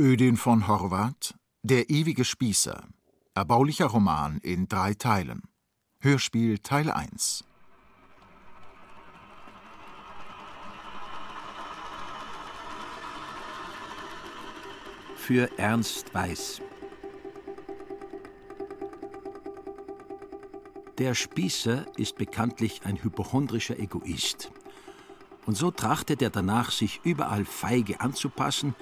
Ödin von Horvath Der ewige Spießer Erbaulicher Roman in drei Teilen. Hörspiel Teil 1 Für Ernst Weiß. Der Spießer ist bekanntlich ein hypochondrischer Egoist. Und so trachtet er danach, sich überall feige anzupassen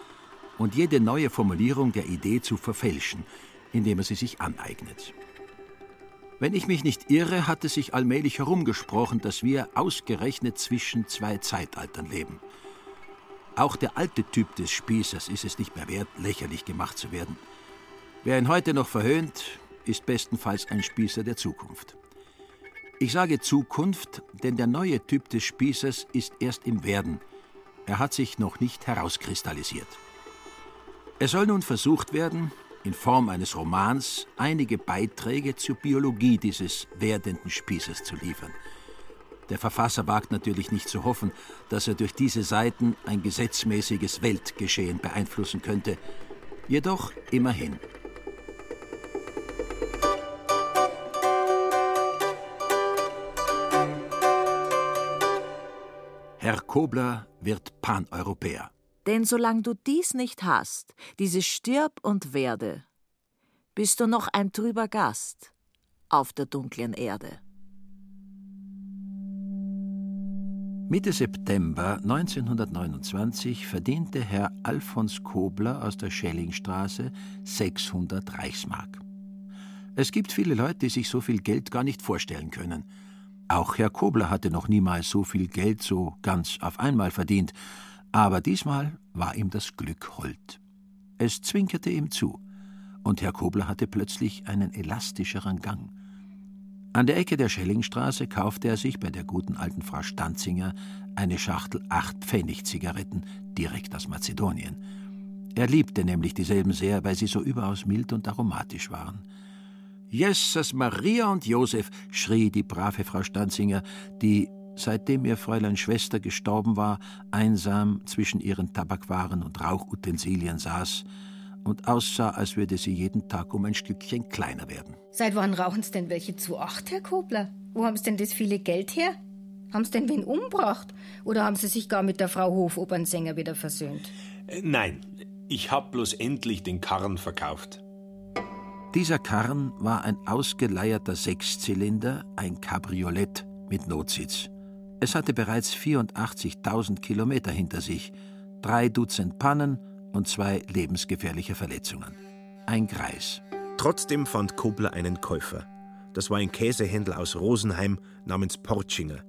und jede neue Formulierung der Idee zu verfälschen, indem er sie sich aneignet. Wenn ich mich nicht irre, hat es sich allmählich herumgesprochen, dass wir ausgerechnet zwischen zwei Zeitaltern leben. Auch der alte Typ des Spießers ist es nicht mehr wert, lächerlich gemacht zu werden. Wer ihn heute noch verhöhnt, ist bestenfalls ein Spießer der Zukunft. Ich sage Zukunft, denn der neue Typ des Spießers ist erst im Werden. Er hat sich noch nicht herauskristallisiert. Es soll nun versucht werden, in Form eines Romans einige Beiträge zur Biologie dieses werdenden Spießers zu liefern. Der Verfasser wagt natürlich nicht zu hoffen, dass er durch diese Seiten ein gesetzmäßiges Weltgeschehen beeinflussen könnte. Jedoch immerhin. Herr Kobler wird Paneuropäer. Denn solange du dies nicht hast, dieses Stirb und werde, bist du noch ein trüber Gast auf der dunklen Erde. Mitte September 1929 verdiente Herr Alfons Kobler aus der Schellingstraße 600 Reichsmark. Es gibt viele Leute, die sich so viel Geld gar nicht vorstellen können. Auch Herr Kobler hatte noch niemals so viel Geld so ganz auf einmal verdient, aber diesmal war ihm das Glück hold. Es zwinkerte ihm zu, und Herr Kobler hatte plötzlich einen elastischeren Gang. An der Ecke der Schellingstraße kaufte er sich bei der guten alten Frau Stanzinger eine Schachtel acht Pfennig Zigaretten direkt aus Mazedonien. Er liebte nämlich dieselben sehr, weil sie so überaus mild und aromatisch waren. Jesus, Maria und Josef, schrie die brave Frau Stanzinger, die seitdem ihr Fräulein Schwester gestorben war, einsam zwischen ihren Tabakwaren und Rauchutensilien saß und aussah, als würde sie jeden Tag um ein Stückchen kleiner werden. Seit wann rauchen Sie denn welche zu acht, Herr Kobler? Wo haben Sie denn das viele Geld her? Haben Sie denn wen umgebracht? Oder haben Sie sich gar mit der Frau Hofopernsänger wieder versöhnt? Äh, nein, ich hab bloß endlich den Karren verkauft. Dieser Karren war ein ausgeleierter Sechszylinder, ein Cabriolet mit Notsitz. Es hatte bereits 84.000 Kilometer hinter sich, drei Dutzend Pannen und zwei lebensgefährliche Verletzungen. Ein Greis. Trotzdem fand Kobler einen Käufer. Das war ein Käsehändler aus Rosenheim namens Portschinger.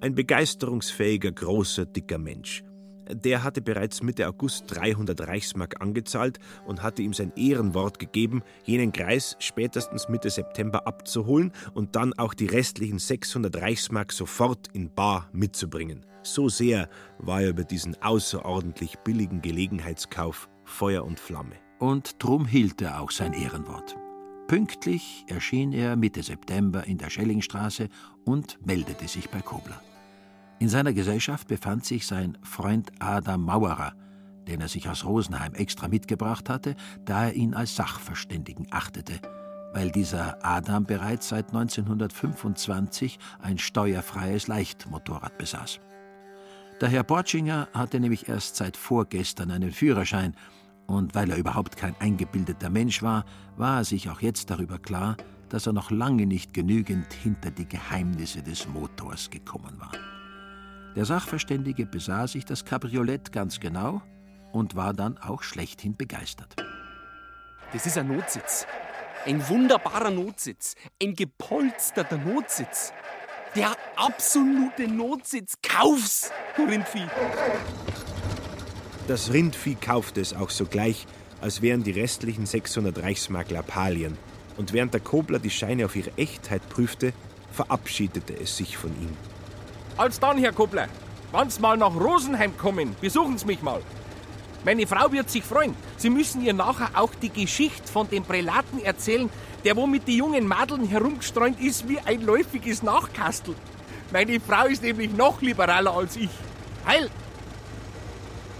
Ein begeisterungsfähiger, großer, dicker Mensch. Der hatte bereits Mitte August 300 Reichsmark angezahlt und hatte ihm sein Ehrenwort gegeben, jenen Kreis spätestens Mitte September abzuholen und dann auch die restlichen 600 Reichsmark sofort in Bar mitzubringen. So sehr war er über diesen außerordentlich billigen Gelegenheitskauf Feuer und Flamme. Und drum hielt er auch sein Ehrenwort. Pünktlich erschien er Mitte September in der Schellingstraße und meldete sich bei Kobler. In seiner Gesellschaft befand sich sein Freund Adam Mauerer, den er sich aus Rosenheim extra mitgebracht hatte, da er ihn als Sachverständigen achtete, weil dieser Adam bereits seit 1925 ein steuerfreies Leichtmotorrad besaß. Der Herr Bortschinger hatte nämlich erst seit vorgestern einen Führerschein, und weil er überhaupt kein eingebildeter Mensch war, war er sich auch jetzt darüber klar, dass er noch lange nicht genügend hinter die Geheimnisse des Motors gekommen war. Der Sachverständige besah sich das Kabriolett ganz genau und war dann auch schlechthin begeistert. Das ist ein Notsitz. Ein wunderbarer Notsitz. Ein gepolsterter Notsitz. Der absolute Notsitz. Kauf's, du Rindvieh. Das Rindvieh kaufte es auch sogleich, als wären die restlichen 600 Reichsmark Lappalien. Und während der Kobler die Scheine auf ihre Echtheit prüfte, verabschiedete es sich von ihm. Als dann, Herr Kuppler. Wann's mal nach Rosenheim kommen, besuchen Sie mich mal. Meine Frau wird sich freuen. Sie müssen ihr nachher auch die Geschichte von dem Prälaten erzählen, der wo mit den jungen Madeln herumgestreunt ist wie ein läufiges Nachkastel. Meine Frau ist nämlich noch liberaler als ich. Heil!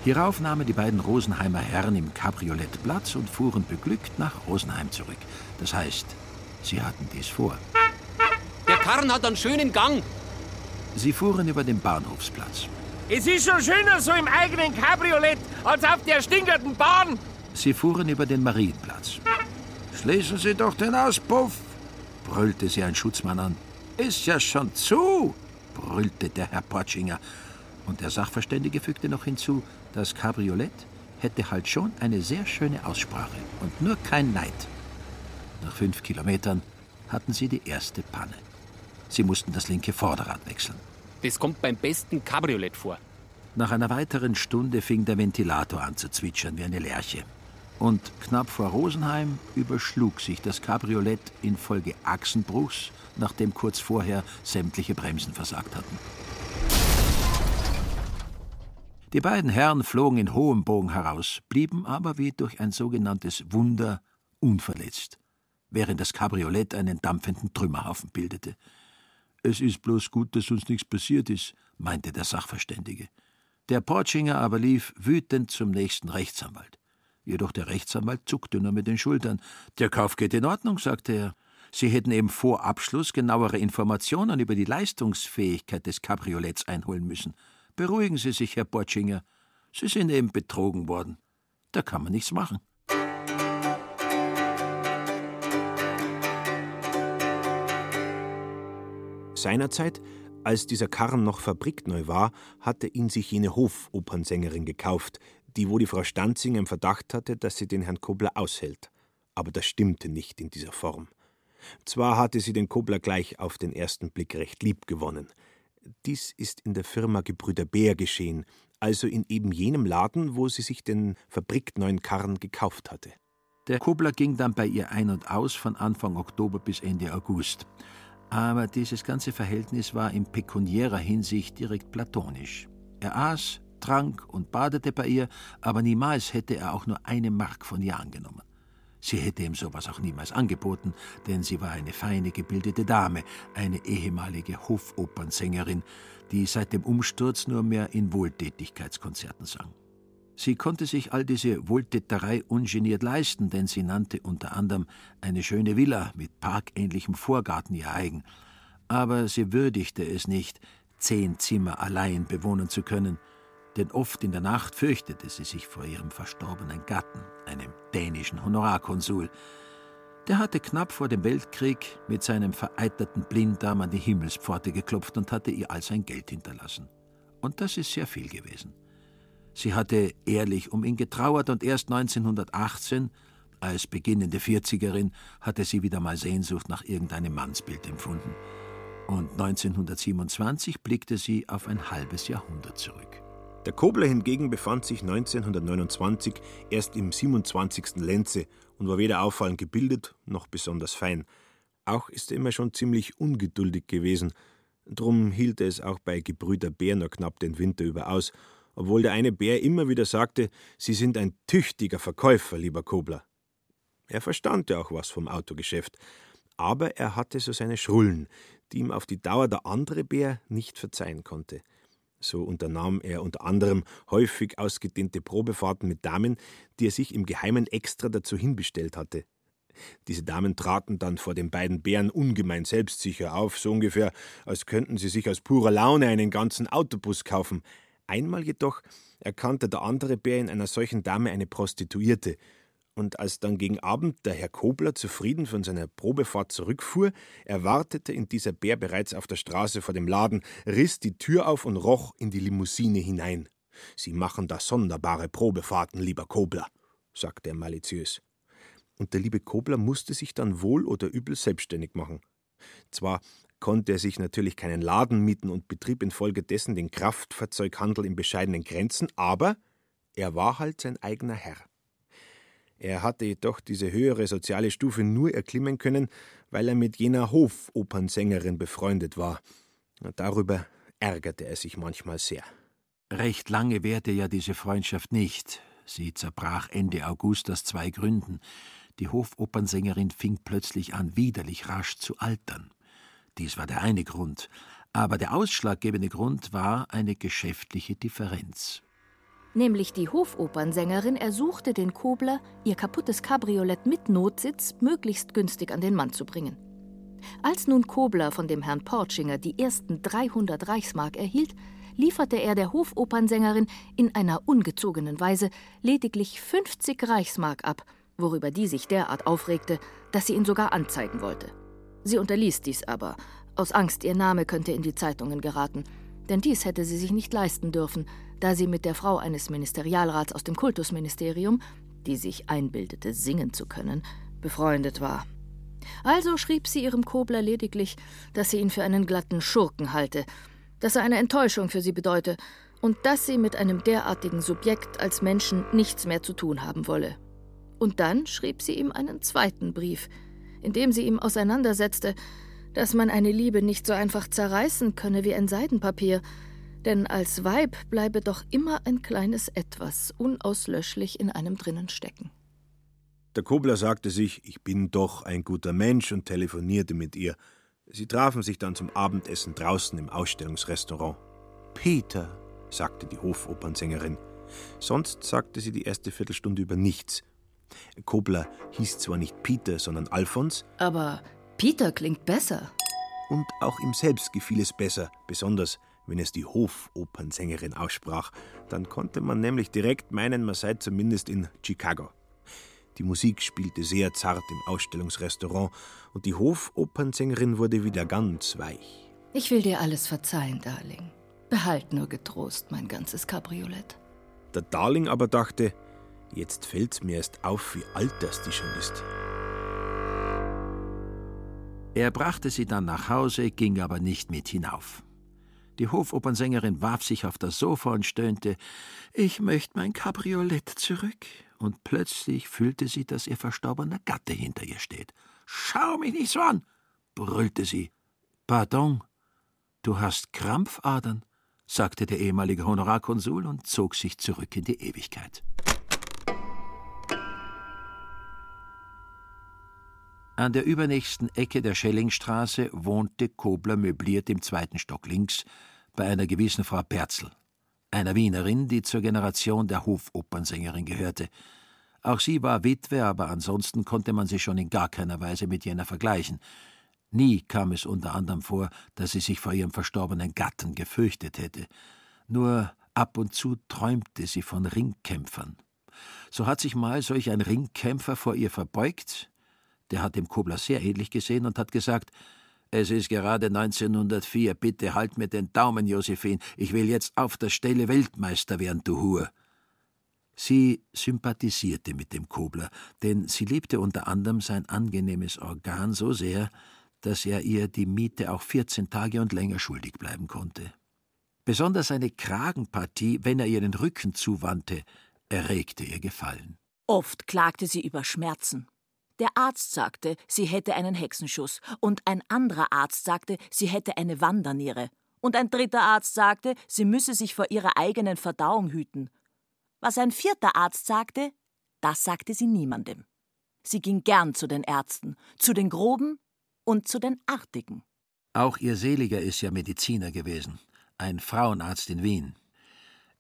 Hierauf nahmen die beiden Rosenheimer Herren im Cabriolet Platz und fuhren beglückt nach Rosenheim zurück. Das heißt, sie hatten dies vor. Der Karren hat einen schönen Gang. Sie fuhren über den Bahnhofsplatz. Es ist schon schöner so im eigenen Cabriolet als auf der stinkenden Bahn. Sie fuhren über den Marienplatz. Schließen Sie doch den Auspuff, brüllte sie ein Schutzmann an. Ist ja schon zu, brüllte der Herr Portschinger. Und der Sachverständige fügte noch hinzu, das Cabriolet hätte halt schon eine sehr schöne Aussprache und nur kein Neid. Nach fünf Kilometern hatten sie die erste Panne. Sie mussten das linke Vorderrad wechseln. Das kommt beim besten Cabriolet vor. Nach einer weiteren Stunde fing der Ventilator an zu zwitschern wie eine Lerche. Und knapp vor Rosenheim überschlug sich das Cabriolet infolge Achsenbruchs, nachdem kurz vorher sämtliche Bremsen versagt hatten. Die beiden Herren flogen in hohem Bogen heraus, blieben aber wie durch ein sogenanntes Wunder unverletzt, während das Cabriolet einen dampfenden Trümmerhaufen bildete. Es ist bloß gut, dass uns nichts passiert ist, meinte der Sachverständige. Der Portschinger aber lief wütend zum nächsten Rechtsanwalt. Jedoch der Rechtsanwalt zuckte nur mit den Schultern. Der Kauf geht in Ordnung, sagte er. Sie hätten eben vor Abschluss genauere Informationen über die Leistungsfähigkeit des Cabriolets einholen müssen. Beruhigen Sie sich, Herr Portschinger. Sie sind eben betrogen worden. Da kann man nichts machen. Seinerzeit, als dieser Karren noch fabrikneu war, hatte ihn sich jene Hofopernsängerin gekauft, die wo die Frau Stanzinger im Verdacht hatte, dass sie den Herrn Kobler aushält. Aber das stimmte nicht in dieser Form. Zwar hatte sie den Kobler gleich auf den ersten Blick recht lieb gewonnen, dies ist in der Firma Gebrüder Bär geschehen, also in eben jenem Laden, wo sie sich den fabrikneuen Karren gekauft hatte. Der Kobler ging dann bei ihr ein und aus von Anfang Oktober bis Ende August. Aber dieses ganze Verhältnis war in pekuniärer Hinsicht direkt platonisch. Er aß, trank und badete bei ihr, aber niemals hätte er auch nur eine Mark von ihr angenommen. Sie hätte ihm sowas auch niemals angeboten, denn sie war eine feine, gebildete Dame, eine ehemalige Hofopernsängerin, die seit dem Umsturz nur mehr in Wohltätigkeitskonzerten sang. Sie konnte sich all diese Wohltäterei ungeniert leisten, denn sie nannte unter anderem eine schöne Villa mit parkähnlichem Vorgarten ihr eigen. Aber sie würdigte es nicht, zehn Zimmer allein bewohnen zu können – denn oft in der Nacht fürchtete sie sich vor ihrem verstorbenen Gatten, einem dänischen Honorarkonsul. Der hatte knapp vor dem Weltkrieg mit seinem vereiterten Blinddarm an die Himmelspforte geklopft und hatte ihr all sein Geld hinterlassen. Und das ist sehr viel gewesen. Sie hatte ehrlich um ihn getrauert und erst 1918, als beginnende Vierzigerin, hatte sie wieder mal Sehnsucht nach irgendeinem Mannsbild empfunden. Und 1927 blickte sie auf ein halbes Jahrhundert zurück. Der Kobler hingegen befand sich 1929 erst im 27. Lenze und war weder auffallend gebildet noch besonders fein. Auch ist er immer schon ziemlich ungeduldig gewesen. Drum hielt er es auch bei Gebrüder Bär nur knapp den Winter über aus, obwohl der eine Bär immer wieder sagte, Sie sind ein tüchtiger Verkäufer, lieber Kobler. Er verstand ja auch was vom Autogeschäft, aber er hatte so seine Schrullen, die ihm auf die Dauer der andere Bär nicht verzeihen konnte. So unternahm er unter anderem häufig ausgedehnte Probefahrten mit Damen, die er sich im Geheimen extra dazu hinbestellt hatte. Diese Damen traten dann vor den beiden Bären ungemein selbstsicher auf, so ungefähr, als könnten sie sich aus purer Laune einen ganzen Autobus kaufen. Einmal jedoch erkannte der andere Bär in einer solchen Dame eine Prostituierte, und als dann gegen Abend der Herr Kobler zufrieden von seiner Probefahrt zurückfuhr, erwartete ihn dieser Bär bereits auf der Straße vor dem Laden, riss die Tür auf und roch in die Limousine hinein. Sie machen da sonderbare Probefahrten, lieber Kobler, sagte er maliziös. Und der liebe Kobler musste sich dann wohl oder übel selbstständig machen. Zwar konnte er sich natürlich keinen Laden mieten und betrieb infolgedessen den Kraftfahrzeughandel in bescheidenen Grenzen, aber er war halt sein eigener Herr. Er hatte jedoch diese höhere soziale Stufe nur erklimmen können, weil er mit jener Hofopernsängerin befreundet war. Darüber ärgerte er sich manchmal sehr. Recht lange währte ja diese Freundschaft nicht. Sie zerbrach Ende August aus zwei Gründen. Die Hofopernsängerin fing plötzlich an, widerlich rasch zu altern. Dies war der eine Grund. Aber der ausschlaggebende Grund war eine geschäftliche Differenz. Nämlich die Hofopernsängerin ersuchte den Kobler, ihr kaputtes Cabriolet mit Notsitz möglichst günstig an den Mann zu bringen. Als nun Kobler von dem Herrn Portschinger die ersten 300 Reichsmark erhielt, lieferte er der Hofopernsängerin in einer ungezogenen Weise lediglich 50 Reichsmark ab, worüber die sich derart aufregte, dass sie ihn sogar anzeigen wollte. Sie unterließ dies aber, aus Angst, ihr Name könnte in die Zeitungen geraten, denn dies hätte sie sich nicht leisten dürfen, da sie mit der Frau eines Ministerialrats aus dem Kultusministerium, die sich einbildete, singen zu können, befreundet war. Also schrieb sie ihrem Kobler lediglich, dass sie ihn für einen glatten Schurken halte, dass er eine Enttäuschung für sie bedeute und dass sie mit einem derartigen Subjekt als Menschen nichts mehr zu tun haben wolle. Und dann schrieb sie ihm einen zweiten Brief, in dem sie ihm auseinandersetzte, dass man eine Liebe nicht so einfach zerreißen könne wie ein Seidenpapier, denn als Weib bleibe doch immer ein kleines Etwas unauslöschlich in einem drinnen stecken. Der Kobler sagte sich, ich bin doch ein guter Mensch und telefonierte mit ihr. Sie trafen sich dann zum Abendessen draußen im Ausstellungsrestaurant. Peter, sagte die Hofopernsängerin. Sonst sagte sie die erste Viertelstunde über nichts. Kobler hieß zwar nicht Peter, sondern Alfons. Aber Peter klingt besser. Und auch ihm selbst gefiel es besser, besonders wenn es die Hofopernsängerin aussprach. Dann konnte man nämlich direkt meinen, man sei zumindest in Chicago. Die Musik spielte sehr zart im Ausstellungsrestaurant und die Hofopernsängerin wurde wieder ganz weich. Ich will dir alles verzeihen, Darling. Behalt nur getrost mein ganzes Cabriolet. Der Darling aber dachte, jetzt fällt's mir erst auf, wie alt das die schon ist. Er brachte sie dann nach Hause, ging aber nicht mit hinauf. Die Hofopernsängerin warf sich auf das Sofa und stöhnte: Ich möchte mein Cabriolet zurück. Und plötzlich fühlte sie, dass ihr verstorbener Gatte hinter ihr steht. Schau mich nicht so an! brüllte sie. Pardon, du hast Krampfadern, sagte der ehemalige Honorarkonsul und zog sich zurück in die Ewigkeit. An der übernächsten Ecke der Schellingstraße wohnte Kobler möbliert im zweiten Stock links bei einer gewissen Frau Perzel, einer Wienerin, die zur Generation der Hofopernsängerin gehörte. Auch sie war Witwe, aber ansonsten konnte man sie schon in gar keiner Weise mit jener vergleichen. Nie kam es unter anderem vor, dass sie sich vor ihrem verstorbenen Gatten gefürchtet hätte. Nur ab und zu träumte sie von Ringkämpfern. So hat sich mal solch ein Ringkämpfer vor ihr verbeugt, der hat dem Kobler sehr ähnlich gesehen und hat gesagt, es ist gerade 1904, bitte halt mir den Daumen, Josephine, ich will jetzt auf der Stelle Weltmeister werden, du Hure. Sie sympathisierte mit dem Kobler, denn sie liebte unter anderem sein angenehmes Organ so sehr, dass er ihr die Miete auch 14 Tage und länger schuldig bleiben konnte. Besonders eine Kragenpartie, wenn er ihr den Rücken zuwandte, erregte ihr Gefallen. Oft klagte sie über Schmerzen. Der Arzt sagte, sie hätte einen Hexenschuss, und ein anderer Arzt sagte, sie hätte eine Wanderniere, und ein dritter Arzt sagte, sie müsse sich vor ihrer eigenen Verdauung hüten. Was ein vierter Arzt sagte, das sagte sie niemandem. Sie ging gern zu den Ärzten, zu den Groben und zu den Artigen. Auch ihr Seliger ist ja Mediziner gewesen, ein Frauenarzt in Wien.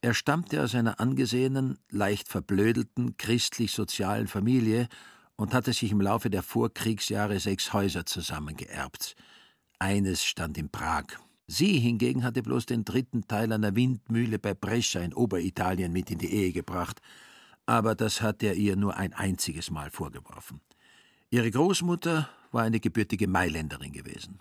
Er stammte aus einer angesehenen, leicht verblödelten, christlich-sozialen Familie und hatte sich im Laufe der Vorkriegsjahre sechs Häuser zusammengeerbt. Eines stand in Prag. Sie hingegen hatte bloß den dritten Teil einer Windmühle bei Brescia in Oberitalien mit in die Ehe gebracht, aber das hat er ihr nur ein einziges Mal vorgeworfen. Ihre Großmutter war eine gebürtige Mailänderin gewesen.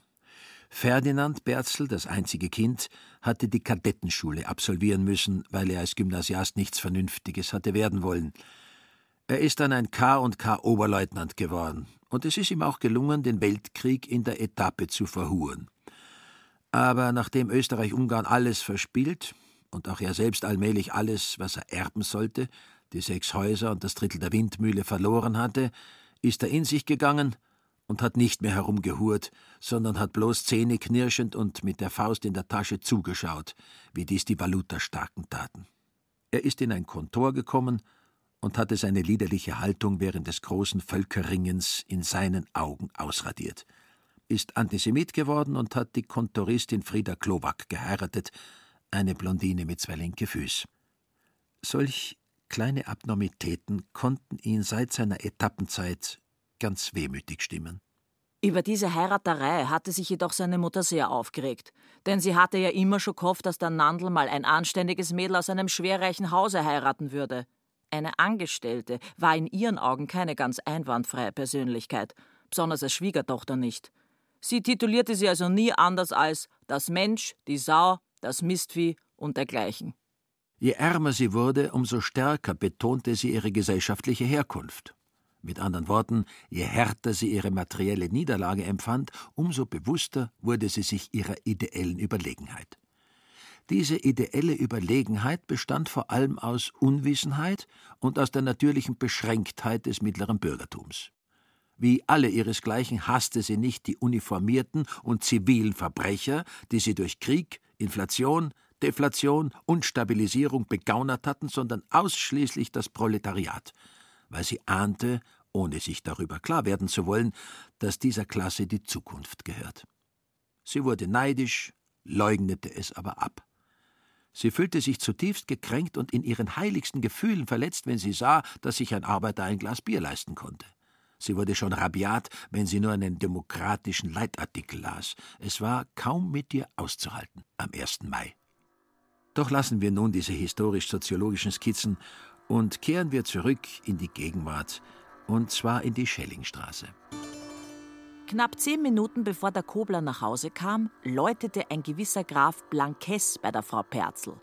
Ferdinand Berzel, das einzige Kind, hatte die Kadettenschule absolvieren müssen, weil er als Gymnasiast nichts Vernünftiges hatte werden wollen. Er ist dann ein K und K Oberleutnant geworden, und es ist ihm auch gelungen, den Weltkrieg in der Etappe zu verhuren. Aber nachdem Österreich-Ungarn alles verspielt und auch er selbst allmählich alles, was er erben sollte, die sechs Häuser und das Drittel der Windmühle verloren hatte, ist er in sich gegangen und hat nicht mehr herumgehurt, sondern hat bloß zähneknirschend und mit der Faust in der Tasche zugeschaut, wie dies die Valuta-Starken taten. Er ist in ein Kontor gekommen und hatte seine liederliche Haltung während des großen Völkerringens in seinen Augen ausradiert, ist Antisemit geworden und hat die Kontoristin Frieda Klowak geheiratet, eine Blondine mit zwei linke Füß. Solch kleine Abnormitäten konnten ihn seit seiner Etappenzeit ganz wehmütig stimmen. Über diese Heiraterei hatte sich jedoch seine Mutter sehr aufgeregt, denn sie hatte ja immer schon gehofft, dass der Nandl mal ein anständiges Mädel aus einem schwerreichen Hause heiraten würde. Eine Angestellte war in ihren Augen keine ganz einwandfreie Persönlichkeit, besonders als Schwiegertochter nicht. Sie titulierte sie also nie anders als das Mensch, die Sau, das Mistvieh und dergleichen. Je ärmer sie wurde, umso stärker betonte sie ihre gesellschaftliche Herkunft. Mit anderen Worten, je härter sie ihre materielle Niederlage empfand, umso bewusster wurde sie sich ihrer ideellen Überlegenheit. Diese ideelle Überlegenheit bestand vor allem aus Unwissenheit und aus der natürlichen Beschränktheit des mittleren Bürgertums. Wie alle ihresgleichen hasste sie nicht die uniformierten und zivilen Verbrecher, die sie durch Krieg, Inflation, Deflation und Stabilisierung begaunert hatten, sondern ausschließlich das Proletariat, weil sie ahnte, ohne sich darüber klar werden zu wollen, dass dieser Klasse die Zukunft gehört. Sie wurde neidisch, leugnete es aber ab. Sie fühlte sich zutiefst gekränkt und in ihren heiligsten Gefühlen verletzt, wenn sie sah, dass sich ein Arbeiter ein Glas Bier leisten konnte. Sie wurde schon rabiat, wenn sie nur einen demokratischen Leitartikel las. Es war kaum mit ihr auszuhalten am 1. Mai. Doch lassen wir nun diese historisch-soziologischen Skizzen und kehren wir zurück in die Gegenwart, und zwar in die Schellingstraße. Knapp zehn Minuten bevor der Kobler nach Hause kam, läutete ein gewisser Graf Blankes bei der Frau Perzel.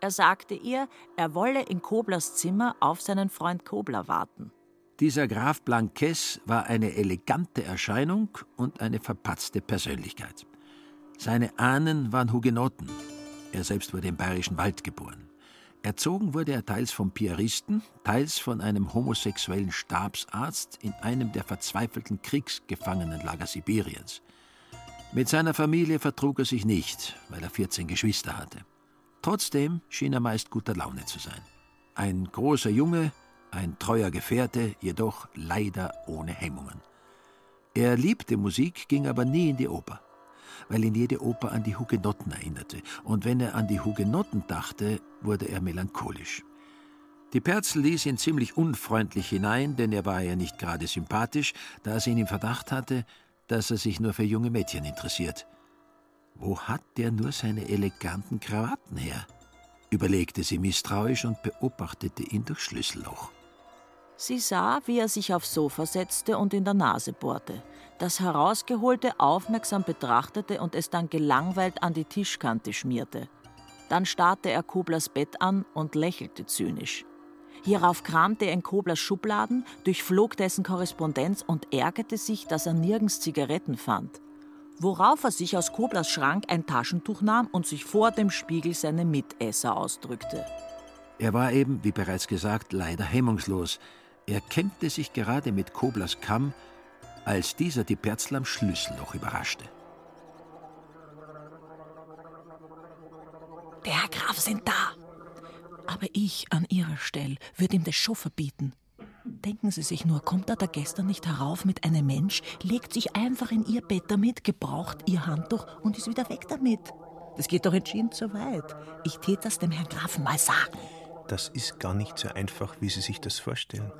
Er sagte ihr, er wolle in Koblers Zimmer auf seinen Freund Kobler warten. Dieser Graf Blankes war eine elegante Erscheinung und eine verpatzte Persönlichkeit. Seine Ahnen waren Hugenotten. Er selbst wurde im Bayerischen Wald geboren. Erzogen wurde er teils vom Piaristen, teils von einem homosexuellen Stabsarzt in einem der verzweifelten Kriegsgefangenenlager Sibiriens. Mit seiner Familie vertrug er sich nicht, weil er 14 Geschwister hatte. Trotzdem schien er meist guter Laune zu sein. Ein großer Junge, ein treuer Gefährte, jedoch leider ohne Hemmungen. Er liebte Musik, ging aber nie in die Oper weil ihn jede Oper an die Hugenotten erinnerte, und wenn er an die Hugenotten dachte, wurde er melancholisch. Die Perzel ließ ihn ziemlich unfreundlich hinein, denn er war ja nicht gerade sympathisch, da sie ihn im Verdacht hatte, dass er sich nur für junge Mädchen interessiert. Wo hat der nur seine eleganten Krawatten her? überlegte sie misstrauisch und beobachtete ihn durchs Schlüsselloch. Sie sah, wie er sich aufs Sofa setzte und in der Nase bohrte, das Herausgeholte aufmerksam betrachtete und es dann gelangweilt an die Tischkante schmierte. Dann starrte er Koblers Bett an und lächelte zynisch. Hierauf kramte er in Koblers Schubladen, durchflog dessen Korrespondenz und ärgerte sich, dass er nirgends Zigaretten fand. Worauf er sich aus Koblers Schrank ein Taschentuch nahm und sich vor dem Spiegel seine Mitesser ausdrückte. Er war eben, wie bereits gesagt, leider hemmungslos. Er kämpfte sich gerade mit Koblers Kamm, als dieser die Perzel am Schlüsselloch überraschte. Der Herr Graf sind da. Aber ich an Ihrer Stelle würde ihm das schon verbieten. Denken Sie sich nur, kommt er da gestern nicht herauf mit einem Mensch, legt sich einfach in Ihr Bett damit, gebraucht Ihr Handtuch und ist wieder weg damit. Das geht doch entschieden zu weit. Ich tät das dem Herrn Grafen mal sagen. Das ist gar nicht so einfach, wie Sie sich das vorstellen.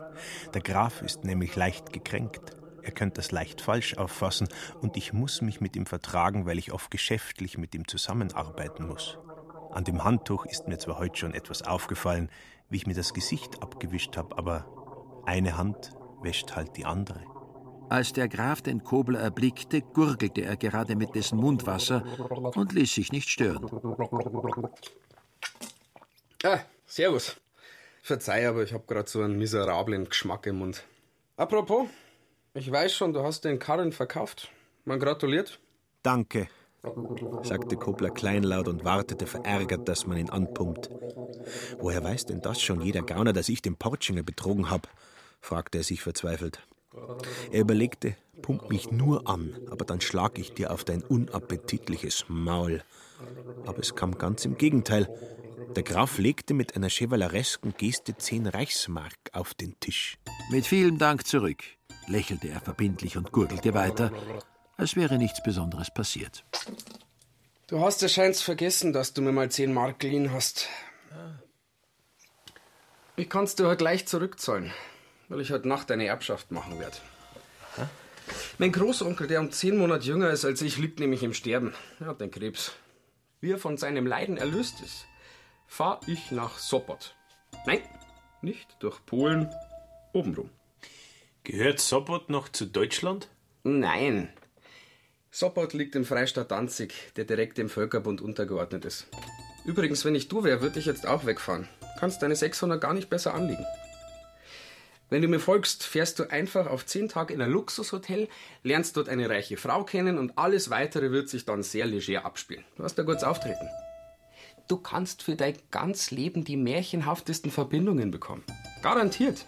Der Graf ist nämlich leicht gekränkt. Er könnte das leicht falsch auffassen und ich muss mich mit ihm vertragen, weil ich oft geschäftlich mit ihm zusammenarbeiten muss. An dem Handtuch ist mir zwar heute schon etwas aufgefallen, wie ich mir das Gesicht abgewischt habe, aber eine Hand wäscht halt die andere. Als der Graf den Kobler erblickte, gurgelte er gerade mit dessen Mundwasser und ließ sich nicht stören. Ah, Servus. Verzeih, aber ich hab grad so einen miserablen Geschmack im Mund. Apropos, ich weiß schon, du hast den Karren verkauft. Man gratuliert. Danke, sagte Kobler kleinlaut und wartete verärgert, dass man ihn anpumpt. Woher weiß denn das schon jeder Gauner, dass ich den Portschinger betrogen hab? fragte er sich verzweifelt. Er überlegte, pump mich nur an, aber dann schlag ich dir auf dein unappetitliches Maul. Aber es kam ganz im Gegenteil. Der Graf legte mit einer chevaleresken Geste zehn Reichsmark auf den Tisch. Mit vielem Dank zurück, lächelte er verbindlich und gurgelte weiter, als wäre nichts Besonderes passiert. Du hast ja scheint's vergessen, dass du mir mal zehn Mark geliehen hast. Ich kann's dir heute gleich zurückzahlen, weil ich heute Nacht eine Erbschaft machen werde. Mein Großonkel, der um zehn Monate jünger ist als ich, liegt nämlich im Sterben. Er hat den Krebs. Wie er von seinem Leiden erlöst ist, fahr ich nach Sopot. Nein, nicht durch Polen, obenrum. Gehört Sopot noch zu Deutschland? Nein. Sopot liegt im Freistaat Danzig, der direkt dem Völkerbund untergeordnet ist. Übrigens, wenn ich du wäre, würde ich jetzt auch wegfahren. Kannst deine 600 gar nicht besser anlegen. Wenn du mir folgst, fährst du einfach auf 10 Tage in ein Luxushotel, lernst dort eine reiche Frau kennen und alles weitere wird sich dann sehr leger abspielen. Du hast ein gutes Auftreten. Du kannst für dein ganz Leben die märchenhaftesten Verbindungen bekommen. Garantiert.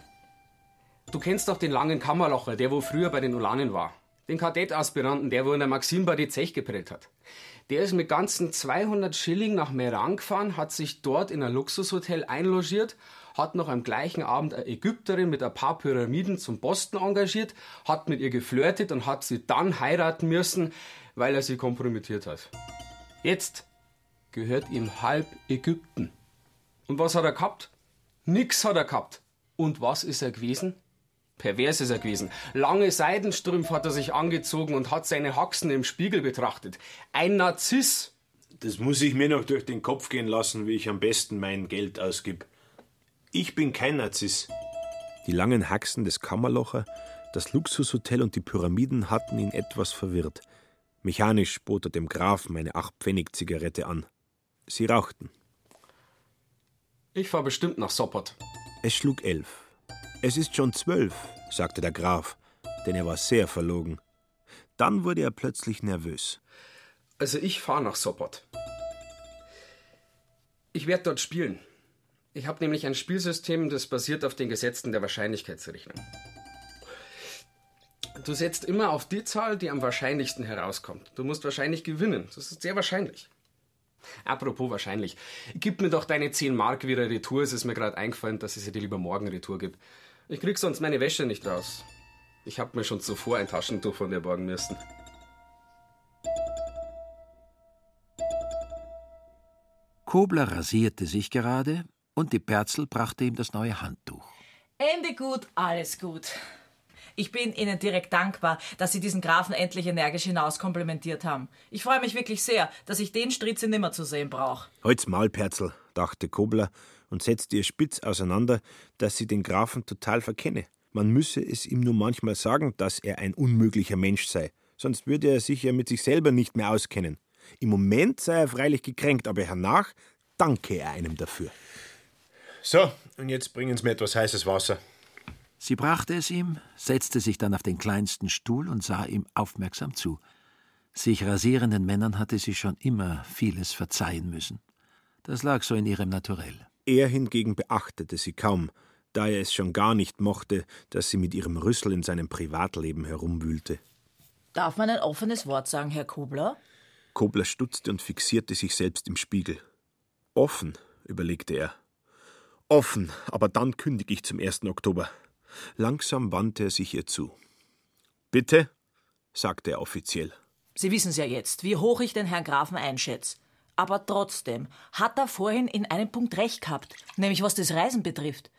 Du kennst doch den langen Kammerlocher, der wo früher bei den Ulanen war. Den Kadettaspiranten, der wo in der Maximbar die Zech geprellt hat. Der ist mit ganzen 200 Schilling nach Meran gefahren, hat sich dort in ein Luxushotel einlogiert, hat noch am gleichen Abend eine Ägypterin mit ein paar Pyramiden zum Posten engagiert, hat mit ihr geflirtet und hat sie dann heiraten müssen, weil er sie kompromittiert hat. Jetzt gehört ihm halb Ägypten. Und was hat er gehabt? Nix hat er gehabt. Und was ist er gewesen? Pervers ist er gewesen. Lange Seidenstrümpfe hat er sich angezogen und hat seine Haxen im Spiegel betrachtet. Ein Narziss. Das muss ich mir noch durch den Kopf gehen lassen, wie ich am besten mein Geld ausgib. Ich bin kein Narziss. Die langen Haxen des Kammerlocher, das Luxushotel und die Pyramiden hatten ihn etwas verwirrt. Mechanisch bot er dem Grafen eine Acht-Pfennig-Zigarette an. Sie rauchten. Ich fahr bestimmt nach Sopot. Es schlug elf. Es ist schon zwölf, sagte der Graf, denn er war sehr verlogen. Dann wurde er plötzlich nervös. Also ich fahr nach Sopot. Ich werde dort spielen. Ich habe nämlich ein Spielsystem, das basiert auf den Gesetzen der Wahrscheinlichkeitsrechnung. Du setzt immer auf die Zahl, die am wahrscheinlichsten herauskommt. Du musst wahrscheinlich gewinnen. Das ist sehr wahrscheinlich. Apropos wahrscheinlich. Gib mir doch deine 10 Mark wieder Retour. Es ist mir gerade eingefallen, dass ich sie dir lieber morgen Retour gebe. Ich krieg sonst meine Wäsche nicht raus. Ich hab mir schon zuvor ein Taschentuch von dir borgen müssen. Kobler rasierte sich gerade und die Perzel brachte ihm das neue Handtuch. Ende gut, alles gut. Ich bin Ihnen direkt dankbar, dass Sie diesen Grafen endlich energisch hinaus komplimentiert haben. Ich freue mich wirklich sehr, dass ich den Stritze nimmer zu sehen brauche. Halt's Maul, Perzel, dachte Kobler und setzte ihr spitz auseinander, dass sie den Grafen total verkenne. Man müsse es ihm nur manchmal sagen, dass er ein unmöglicher Mensch sei, sonst würde er sich ja mit sich selber nicht mehr auskennen. Im Moment sei er freilich gekränkt, aber hernach danke er einem dafür. So, und jetzt bringen Sie mir etwas heißes Wasser. Sie brachte es ihm, setzte sich dann auf den kleinsten Stuhl und sah ihm aufmerksam zu. Sich rasierenden Männern hatte sie schon immer vieles verzeihen müssen. Das lag so in ihrem Naturell. Er hingegen beachtete sie kaum, da er es schon gar nicht mochte, dass sie mit ihrem Rüssel in seinem Privatleben herumwühlte. Darf man ein offenes Wort sagen, Herr Kobler? Kobler stutzte und fixierte sich selbst im Spiegel. Offen, überlegte er. Offen, aber dann kündige ich zum 1. Oktober. Langsam wandte er sich ihr zu. Bitte? sagte er offiziell. Sie wissen's ja jetzt, wie hoch ich den Herrn Grafen einschätze. Aber trotzdem hat er vorhin in einem Punkt recht gehabt, nämlich was das Reisen betrifft.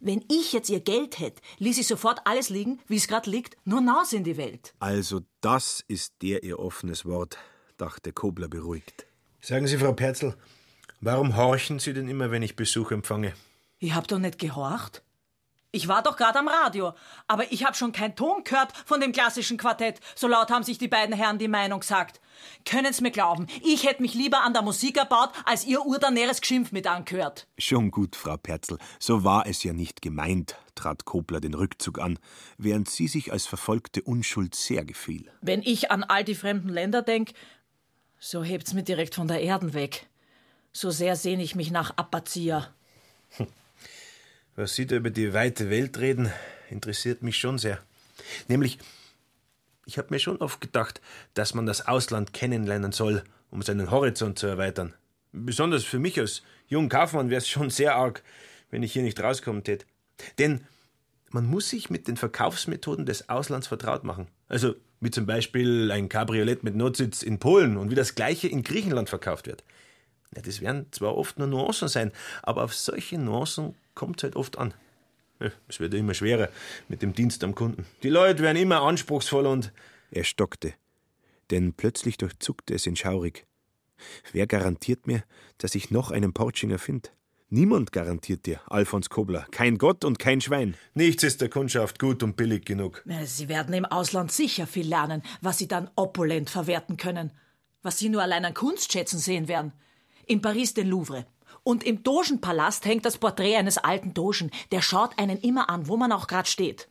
Wenn ich jetzt ihr Geld hätte, ließ ich sofort alles liegen, wie es gerade liegt, nur hinaus in die Welt. Also das ist der ihr offenes Wort, dachte Kobler beruhigt. Sagen Sie, Frau Perzel, warum horchen Sie denn immer, wenn ich Besuch empfange? Ich hab doch nicht gehorcht. Ich war doch gerade am Radio, aber ich hab schon keinen Ton gehört von dem klassischen Quartett. So laut haben sich die beiden Herren die Meinung gesagt. Können's mir glauben, ich hätte mich lieber an der Musik erbaut, als ihr urdaneres Geschimpf mit angehört. Schon gut, Frau Perzel, so war es ja nicht gemeint, trat Kobler den Rückzug an, während sie sich als verfolgte Unschuld sehr gefiel. Wenn ich an all die fremden Länder denk, so hebt's mir direkt von der Erden weg. So sehr sehne ich mich nach Apazia. Was Sie da über die weite Welt reden, interessiert mich schon sehr. Nämlich, ich habe mir schon oft gedacht, dass man das Ausland kennenlernen soll, um seinen Horizont zu erweitern. Besonders für mich als junger Kaufmann wäre es schon sehr arg, wenn ich hier nicht rauskommen tät. Denn man muss sich mit den Verkaufsmethoden des Auslands vertraut machen. Also wie zum Beispiel ein Cabriolet mit Notsitz in Polen und wie das gleiche in Griechenland verkauft wird. Ja, das werden zwar oft nur Nuancen sein, aber auf solche Nuancen kommt's halt oft an. Es wird immer schwerer mit dem Dienst am Kunden. Die Leute werden immer anspruchsvoller und. Er stockte, denn plötzlich durchzuckte es ihn schaurig. Wer garantiert mir, dass ich noch einen Portschinger finde? Niemand garantiert dir, Alfons Kobler. Kein Gott und kein Schwein. Nichts ist der Kundschaft gut und billig genug. Sie werden im Ausland sicher viel lernen, was Sie dann opulent verwerten können. Was Sie nur allein an Kunstschätzen sehen werden. In Paris den Louvre. Und im Dogenpalast hängt das Porträt eines alten Dogen. Der schaut einen immer an, wo man auch gerade steht.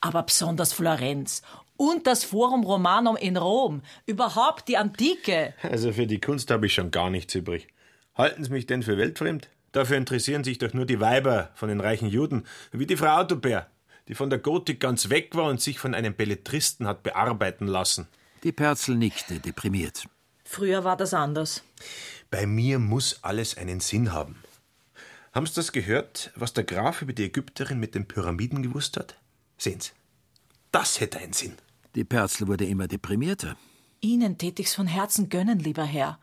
Aber besonders Florenz und das Forum Romanum in Rom. Überhaupt die Antike. Also für die Kunst habe ich schon gar nichts übrig. Halten Sie mich denn für weltfremd? Dafür interessieren sich doch nur die Weiber von den reichen Juden, wie die Frau Autobär, die von der Gotik ganz weg war und sich von einem Belletristen hat bearbeiten lassen. Die Perzel nickte, deprimiert. Früher war das anders. Bei mir muss alles einen Sinn haben. Haben Sie das gehört, was der Graf über die Ägypterin mit den Pyramiden gewusst hat? Sehen Sie, das hätte einen Sinn. Die Perzel wurde immer deprimierter. Ihnen tät ich's von Herzen gönnen, lieber Herr.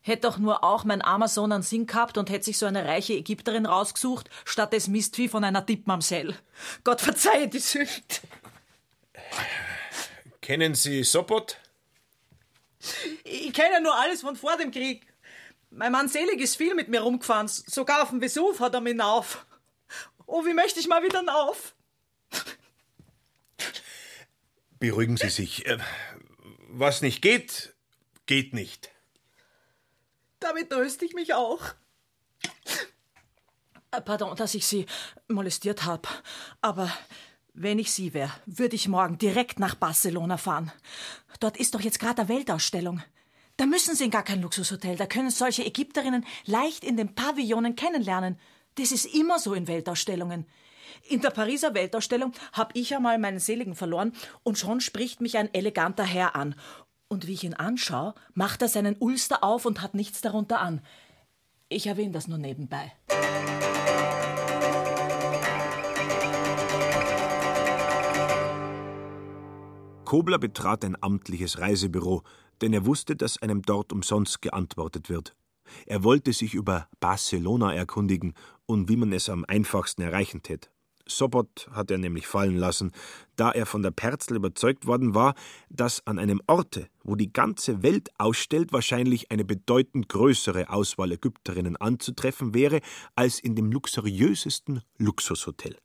Hätt doch nur auch mein armer Sohn einen Sinn gehabt und hätt sich so eine reiche Ägypterin rausgesucht, statt des Mistvieh von einer Dippmamsell. Gott verzeihe die Sünd. Kennen Sie Sopot? Ich kenne nur alles von vor dem Krieg. Mein Mann Selig ist viel mit mir rumgefahren. Sogar auf dem Vesuv hat er mich auf. Oh, wie möchte ich mal wieder auf? Beruhigen Sie sich. Äh, Was nicht geht, geht nicht. Damit tröste ich mich auch. Äh, Pardon, dass ich Sie molestiert habe. Aber wenn ich Sie wäre, würde ich morgen direkt nach Barcelona fahren. Dort ist doch jetzt gerade eine Weltausstellung. Da müssen Sie in gar kein Luxushotel. Da können solche Ägypterinnen leicht in den Pavillonen kennenlernen. Das ist immer so in Weltausstellungen. In der Pariser Weltausstellung habe ich einmal meinen Seligen verloren und schon spricht mich ein eleganter Herr an. Und wie ich ihn anschaue, macht er seinen Ulster auf und hat nichts darunter an. Ich erwähne das nur nebenbei. Kobler betrat ein amtliches Reisebüro, denn er wusste, dass einem dort umsonst geantwortet wird. Er wollte sich über Barcelona erkundigen und wie man es am einfachsten erreichen tät. Sobot hat er nämlich fallen lassen, da er von der Perzel überzeugt worden war, dass an einem Orte, wo die ganze Welt ausstellt, wahrscheinlich eine bedeutend größere Auswahl Ägypterinnen anzutreffen wäre als in dem luxuriösesten Luxushotel.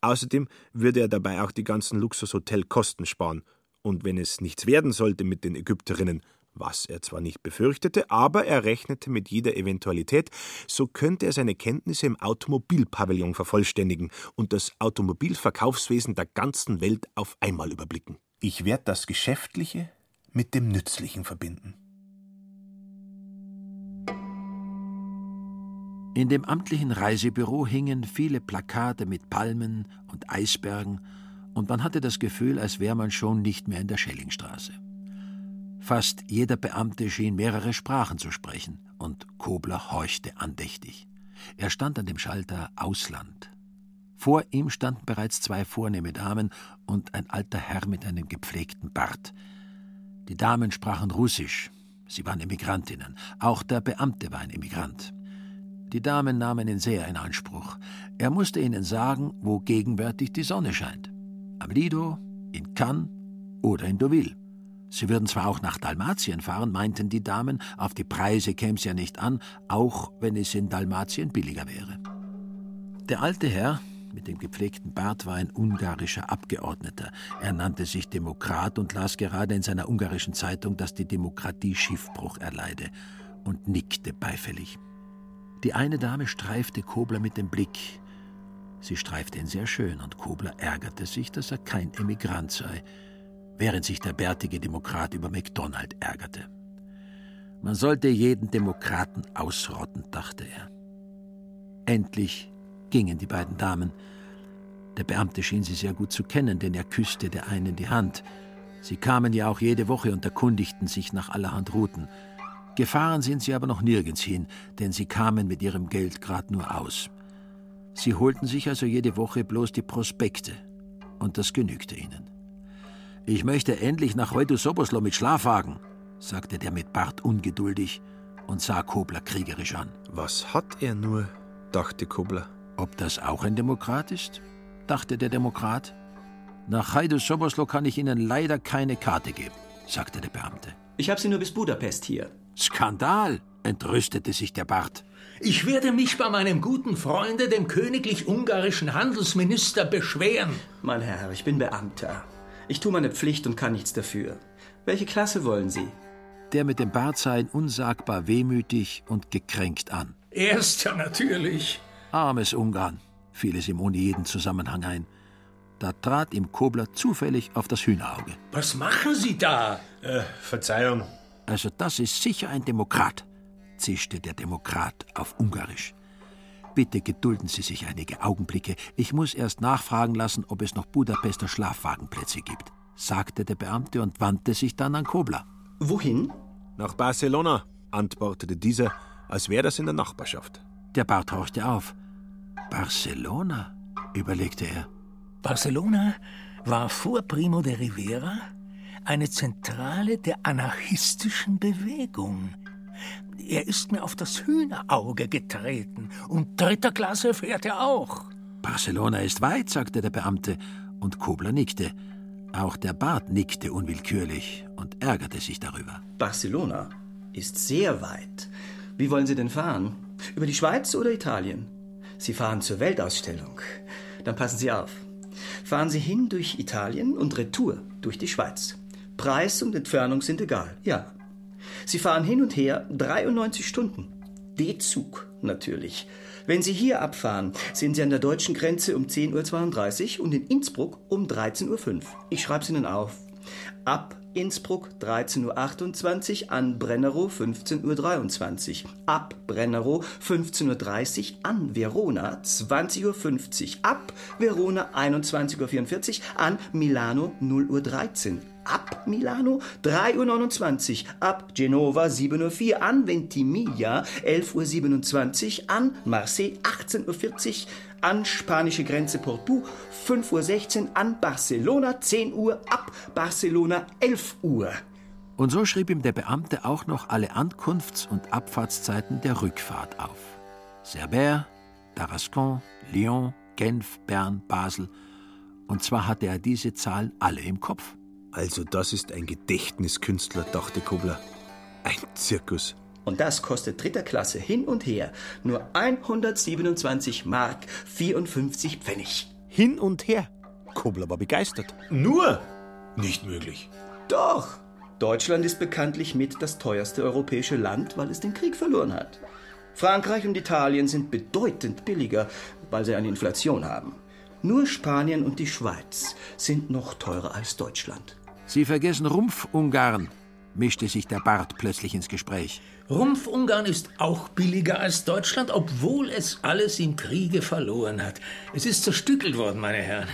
Außerdem würde er dabei auch die ganzen Luxushotelkosten sparen. Und wenn es nichts werden sollte mit den Ägypterinnen, was er zwar nicht befürchtete, aber er rechnete mit jeder Eventualität, so könnte er seine Kenntnisse im Automobilpavillon vervollständigen und das Automobilverkaufswesen der ganzen Welt auf einmal überblicken. Ich werde das Geschäftliche mit dem Nützlichen verbinden. In dem amtlichen Reisebüro hingen viele Plakate mit Palmen und Eisbergen, und man hatte das Gefühl, als wäre man schon nicht mehr in der Schellingstraße. Fast jeder Beamte schien mehrere Sprachen zu sprechen, und Kobler horchte andächtig. Er stand an dem Schalter Ausland. Vor ihm standen bereits zwei vornehme Damen und ein alter Herr mit einem gepflegten Bart. Die Damen sprachen Russisch. Sie waren Immigrantinnen. Auch der Beamte war ein Immigrant. Die Damen nahmen ihn sehr in Anspruch. Er musste ihnen sagen, wo gegenwärtig die Sonne scheint. Am Lido, in Cannes oder in Deauville. Sie würden zwar auch nach Dalmatien fahren, meinten die Damen, auf die Preise käm's ja nicht an, auch wenn es in Dalmatien billiger wäre. Der alte Herr mit dem gepflegten Bart war ein ungarischer Abgeordneter. Er nannte sich Demokrat und las gerade in seiner ungarischen Zeitung, dass die Demokratie Schiffbruch erleide und nickte beifällig. Die eine Dame streifte Kobler mit dem Blick. Sie streifte ihn sehr schön, und Kobler ärgerte sich, dass er kein Emigrant sei, während sich der bärtige Demokrat über MacDonald ärgerte. Man sollte jeden Demokraten ausrotten, dachte er. Endlich gingen die beiden Damen. Der Beamte schien sie sehr gut zu kennen, denn er küsste der einen die Hand. Sie kamen ja auch jede Woche und erkundigten sich nach allerhand Routen. Gefahren sind sie aber noch nirgends hin, denn sie kamen mit ihrem Geld grad nur aus. Sie holten sich also jede Woche bloß die Prospekte, und das genügte ihnen. Ich möchte endlich nach heute Soboslo mit Schlafwagen, sagte der mit Bart ungeduldig und sah Kobler kriegerisch an. Was hat er nur? dachte Kobler. Ob das auch ein Demokrat ist? dachte der Demokrat. Nach Heide Soboslo kann ich Ihnen leider keine Karte geben, sagte der Beamte. Ich habe sie nur bis Budapest hier. Skandal, entrüstete sich der Bart. Ich werde mich bei meinem guten Freunde, dem königlich-ungarischen Handelsminister, beschweren. Mein Herr, ich bin Beamter. Ich tue meine Pflicht und kann nichts dafür. Welche Klasse wollen Sie? Der mit dem Bart sah ihn unsagbar wehmütig und gekränkt an. Erster natürlich. Armes Ungarn, fiel es ihm ohne jeden Zusammenhang ein. Da trat ihm Kobler zufällig auf das Hühnerauge. Was machen Sie da? Äh, Verzeihung. Also das ist sicher ein Demokrat, zischte der Demokrat auf Ungarisch. Bitte gedulden Sie sich einige Augenblicke. Ich muss erst nachfragen lassen, ob es noch Budapester Schlafwagenplätze gibt, sagte der Beamte und wandte sich dann an Kobler. Wohin? Nach Barcelona, antwortete dieser, als wäre das in der Nachbarschaft. Der Bart horchte auf. Barcelona, überlegte er. Barcelona war vor Primo de Rivera eine Zentrale der anarchistischen Bewegung. Er ist mir auf das Hühnerauge getreten und dritter Klasse fährt er auch. Barcelona ist weit, sagte der Beamte, und Kobler nickte. Auch der Bart nickte unwillkürlich und ärgerte sich darüber. Barcelona ist sehr weit. Wie wollen Sie denn fahren? Über die Schweiz oder Italien? Sie fahren zur Weltausstellung. Dann passen Sie auf. Fahren Sie hin durch Italien und Retour durch die Schweiz. Preis und Entfernung sind egal, ja. Sie fahren hin und her 93 Stunden. D-Zug natürlich. Wenn Sie hier abfahren, sind Sie an der deutschen Grenze um 10.32 Uhr und in Innsbruck um 13.05 Uhr. Ich schreibe es Ihnen auf. Ab Innsbruck 13.28 Uhr, an Brennerow 15.23 Uhr. Ab Brennerow 15.30 Uhr, an Verona 20.50 Uhr. Ab Verona 21.44 Uhr, an Milano 0.13 Uhr ab Milano 3.29 Uhr, ab Genova 7.04 Uhr, an Ventimiglia 11.27 Uhr, an Marseille 18.40 Uhr, an spanische Grenze Porto 5.16 Uhr, an Barcelona 10 Uhr, ab Barcelona 11 Uhr. Und so schrieb ihm der Beamte auch noch alle Ankunfts- und Abfahrtszeiten der Rückfahrt auf. Cerbère, Tarascon, Lyon, Genf, Bern, Basel. Und zwar hatte er diese Zahlen alle im Kopf. Also das ist ein Gedächtniskünstler, dachte Kobler. Ein Zirkus. Und das kostet dritter Klasse hin und her nur 127 Mark 54 Pfennig. Hin und her. Kobler war begeistert. Nur? Nicht möglich. Doch. Deutschland ist bekanntlich mit das teuerste europäische Land, weil es den Krieg verloren hat. Frankreich und Italien sind bedeutend billiger, weil sie eine Inflation haben. Nur Spanien und die Schweiz sind noch teurer als Deutschland. Sie vergessen Rumpfungarn, mischte sich der Bart plötzlich ins Gespräch. Rumpfungarn ist auch billiger als Deutschland, obwohl es alles im Kriege verloren hat. Es ist zerstückelt worden, meine Herren.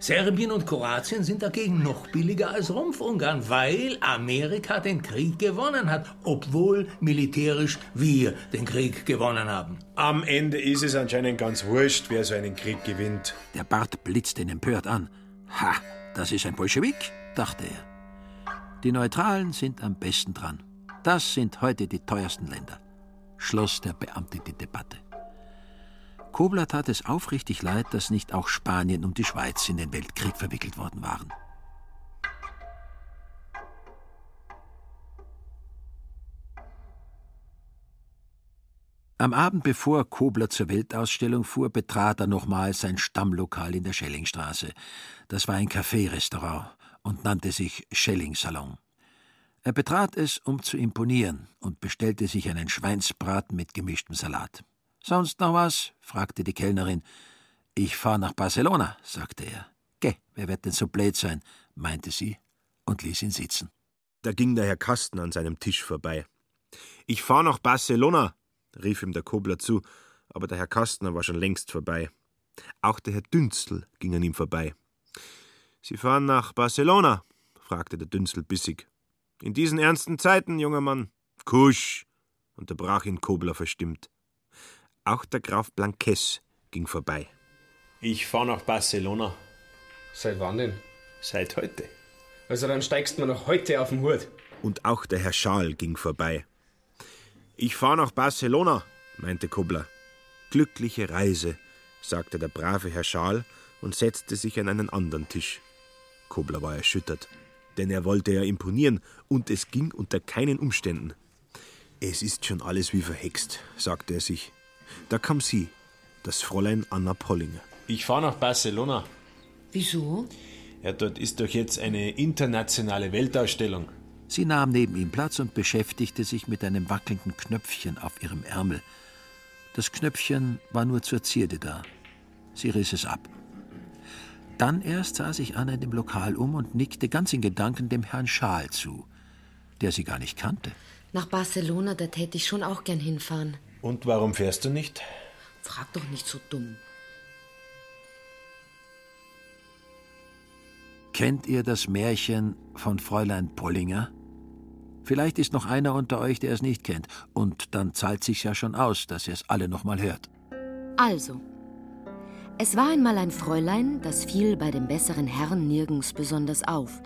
Serbien und Kroatien sind dagegen noch billiger als Rumpfungarn, weil Amerika den Krieg gewonnen hat, obwohl militärisch wir den Krieg gewonnen haben. Am Ende ist es anscheinend ganz wurscht, wer so einen Krieg gewinnt. Der Bart blitzte ihn empört an. Ha, das ist ein Bolschewik, dachte er. Die Neutralen sind am besten dran. Das sind heute die teuersten Länder, schloss der Beamte die Debatte. Kobler tat es aufrichtig leid, dass nicht auch Spanien und die Schweiz in den Weltkrieg verwickelt worden waren. Am Abend bevor Kobler zur Weltausstellung fuhr, betrat er nochmals sein Stammlokal in der Schellingstraße. Das war ein Café-Restaurant und nannte sich Schelling-Salon. Er betrat es, um zu imponieren, und bestellte sich einen Schweinsbraten mit gemischtem Salat. Sonst noch was? fragte die Kellnerin. Ich fahr nach Barcelona, sagte er. Geh, wer wird denn so blöd sein? meinte sie und ließ ihn sitzen. Da ging der Herr Kasten an seinem Tisch vorbei. Ich fahr nach Barcelona, rief ihm der Kobler zu, aber der Herr Kastner war schon längst vorbei. Auch der Herr Dünzel ging an ihm vorbei. Sie fahren nach Barcelona? fragte der Dünzel bissig. In diesen ernsten Zeiten, junger Mann. Kusch, unterbrach ihn Kobler verstimmt. Auch der Graf Blanques ging vorbei. Ich fahr nach Barcelona. Seit wann denn? Seit heute. Also dann steigst du mir noch heute auf den Hut. Und auch der Herr Schal ging vorbei. Ich fahr nach Barcelona, meinte Kobler. Glückliche Reise, sagte der brave Herr Schal und setzte sich an einen anderen Tisch. Kobler war erschüttert, denn er wollte ja imponieren und es ging unter keinen Umständen. Es ist schon alles wie verhext, sagte er sich. Da kam sie, das Fräulein Anna Pollinger. Ich fahre nach Barcelona. Wieso? Ja, dort ist doch jetzt eine internationale Weltausstellung. Sie nahm neben ihm Platz und beschäftigte sich mit einem wackelnden Knöpfchen auf ihrem Ärmel. Das Knöpfchen war nur zur Zierde da. Sie riss es ab. Dann erst sah sich Anna in dem Lokal um und nickte ganz in Gedanken dem Herrn Schal zu, der sie gar nicht kannte. Nach Barcelona, da täte ich schon auch gern hinfahren. Und warum fährst du nicht? Frag doch nicht so dumm. Kennt ihr das Märchen von Fräulein Pollinger? Vielleicht ist noch einer unter euch, der es nicht kennt, und dann zahlt sich's ja schon aus, dass ihr es alle noch mal hört. Also, es war einmal ein Fräulein, das fiel bei dem besseren Herrn nirgends besonders auf,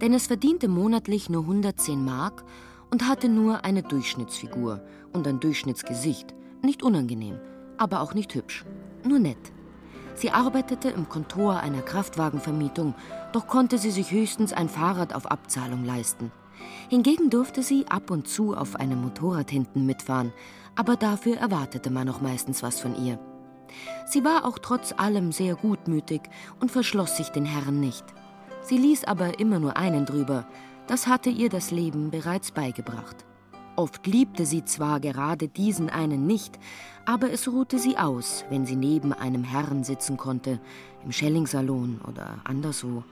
denn es verdiente monatlich nur 110 Mark und hatte nur eine Durchschnittsfigur und ein Durchschnittsgesicht, nicht unangenehm, aber auch nicht hübsch, nur nett. Sie arbeitete im Kontor einer Kraftwagenvermietung, doch konnte sie sich höchstens ein Fahrrad auf Abzahlung leisten. Hingegen durfte sie ab und zu auf einem Motorrad hinten mitfahren, aber dafür erwartete man auch meistens was von ihr. Sie war auch trotz allem sehr gutmütig und verschloss sich den Herren nicht. Sie ließ aber immer nur einen drüber, das hatte ihr das Leben bereits beigebracht. Oft liebte sie zwar gerade diesen einen nicht, aber es ruhte sie aus, wenn sie neben einem Herrn sitzen konnte, im Schellingsalon oder anderswo.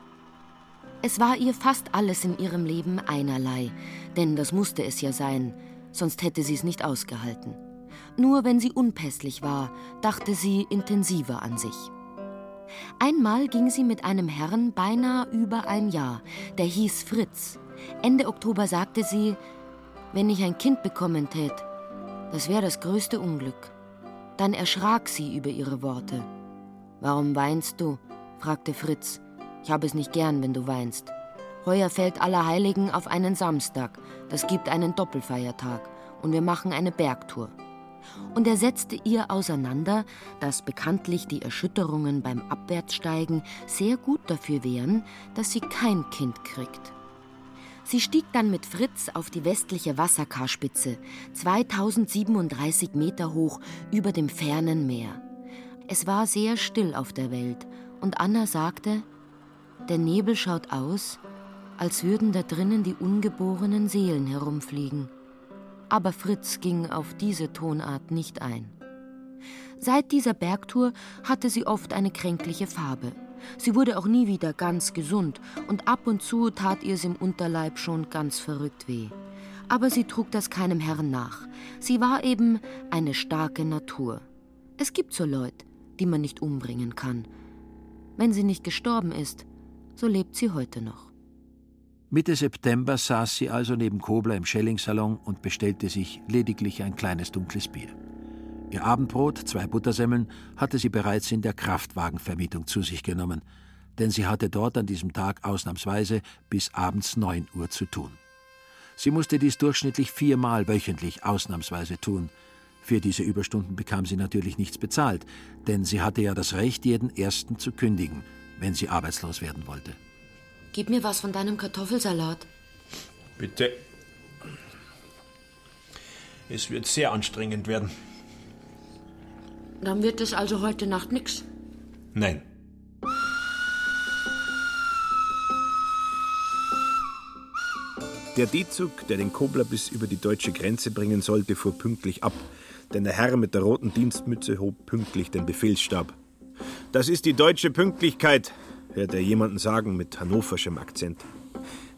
Es war ihr fast alles in ihrem Leben einerlei, denn das musste es ja sein, sonst hätte sie es nicht ausgehalten. Nur wenn sie unpässlich war, dachte sie intensiver an sich. Einmal ging sie mit einem Herrn beinahe über ein Jahr, der hieß Fritz. Ende Oktober sagte sie, wenn ich ein Kind bekommen tät, das wäre das größte Unglück. Dann erschrak sie über ihre Worte. Warum weinst du? fragte Fritz. Ich habe es nicht gern, wenn du weinst. Heuer fällt Allerheiligen auf einen Samstag. Das gibt einen Doppelfeiertag. Und wir machen eine Bergtour. Und er setzte ihr auseinander, dass bekanntlich die Erschütterungen beim Abwärtssteigen sehr gut dafür wären, dass sie kein Kind kriegt. Sie stieg dann mit Fritz auf die westliche Wasserkarspitze, 2037 Meter hoch über dem fernen Meer. Es war sehr still auf der Welt und Anna sagte, der Nebel schaut aus, als würden da drinnen die ungeborenen Seelen herumfliegen. Aber Fritz ging auf diese Tonart nicht ein. Seit dieser Bergtour hatte sie oft eine kränkliche Farbe. Sie wurde auch nie wieder ganz gesund und ab und zu tat ihr es im Unterleib schon ganz verrückt weh. Aber sie trug das keinem Herrn nach. Sie war eben eine starke Natur. Es gibt so Leute, die man nicht umbringen kann. Wenn sie nicht gestorben ist, so lebt sie heute noch. Mitte September saß sie also neben Kobler im Schellingsalon und bestellte sich lediglich ein kleines dunkles Bier. Ihr Abendbrot, zwei Buttersemmeln, hatte sie bereits in der Kraftwagenvermietung zu sich genommen, denn sie hatte dort an diesem Tag ausnahmsweise bis abends neun Uhr zu tun. Sie musste dies durchschnittlich viermal wöchentlich ausnahmsweise tun. Für diese Überstunden bekam sie natürlich nichts bezahlt, denn sie hatte ja das Recht, jeden Ersten zu kündigen, wenn sie arbeitslos werden wollte. Gib mir was von deinem Kartoffelsalat. Bitte. Es wird sehr anstrengend werden. Dann wird es also heute Nacht nix. Nein. Der D-Zug, der den Kobler bis über die deutsche Grenze bringen sollte, fuhr pünktlich ab, denn der Herr mit der roten Dienstmütze hob pünktlich den Befehlsstab. Das ist die deutsche Pünktlichkeit, hörte er jemanden sagen mit hannoverschem Akzent.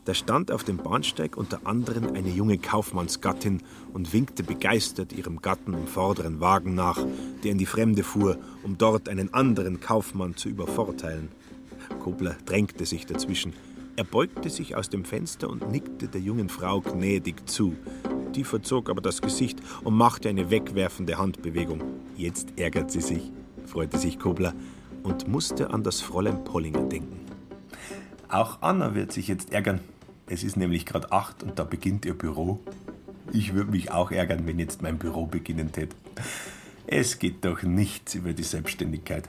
Da stand auf dem Bahnsteig unter anderem eine junge Kaufmannsgattin und winkte begeistert ihrem Gatten im vorderen Wagen nach, der in die Fremde fuhr, um dort einen anderen Kaufmann zu übervorteilen. Kobler drängte sich dazwischen. Er beugte sich aus dem Fenster und nickte der jungen Frau gnädig zu. Die verzog aber das Gesicht und machte eine wegwerfende Handbewegung. Jetzt ärgert sie sich, freute sich Kobler und musste an das Fräulein Pollinger denken. Auch Anna wird sich jetzt ärgern. Es ist nämlich gerade acht und da beginnt ihr Büro. Ich würde mich auch ärgern, wenn jetzt mein Büro beginnen tät. Es geht doch nichts über die Selbstständigkeit.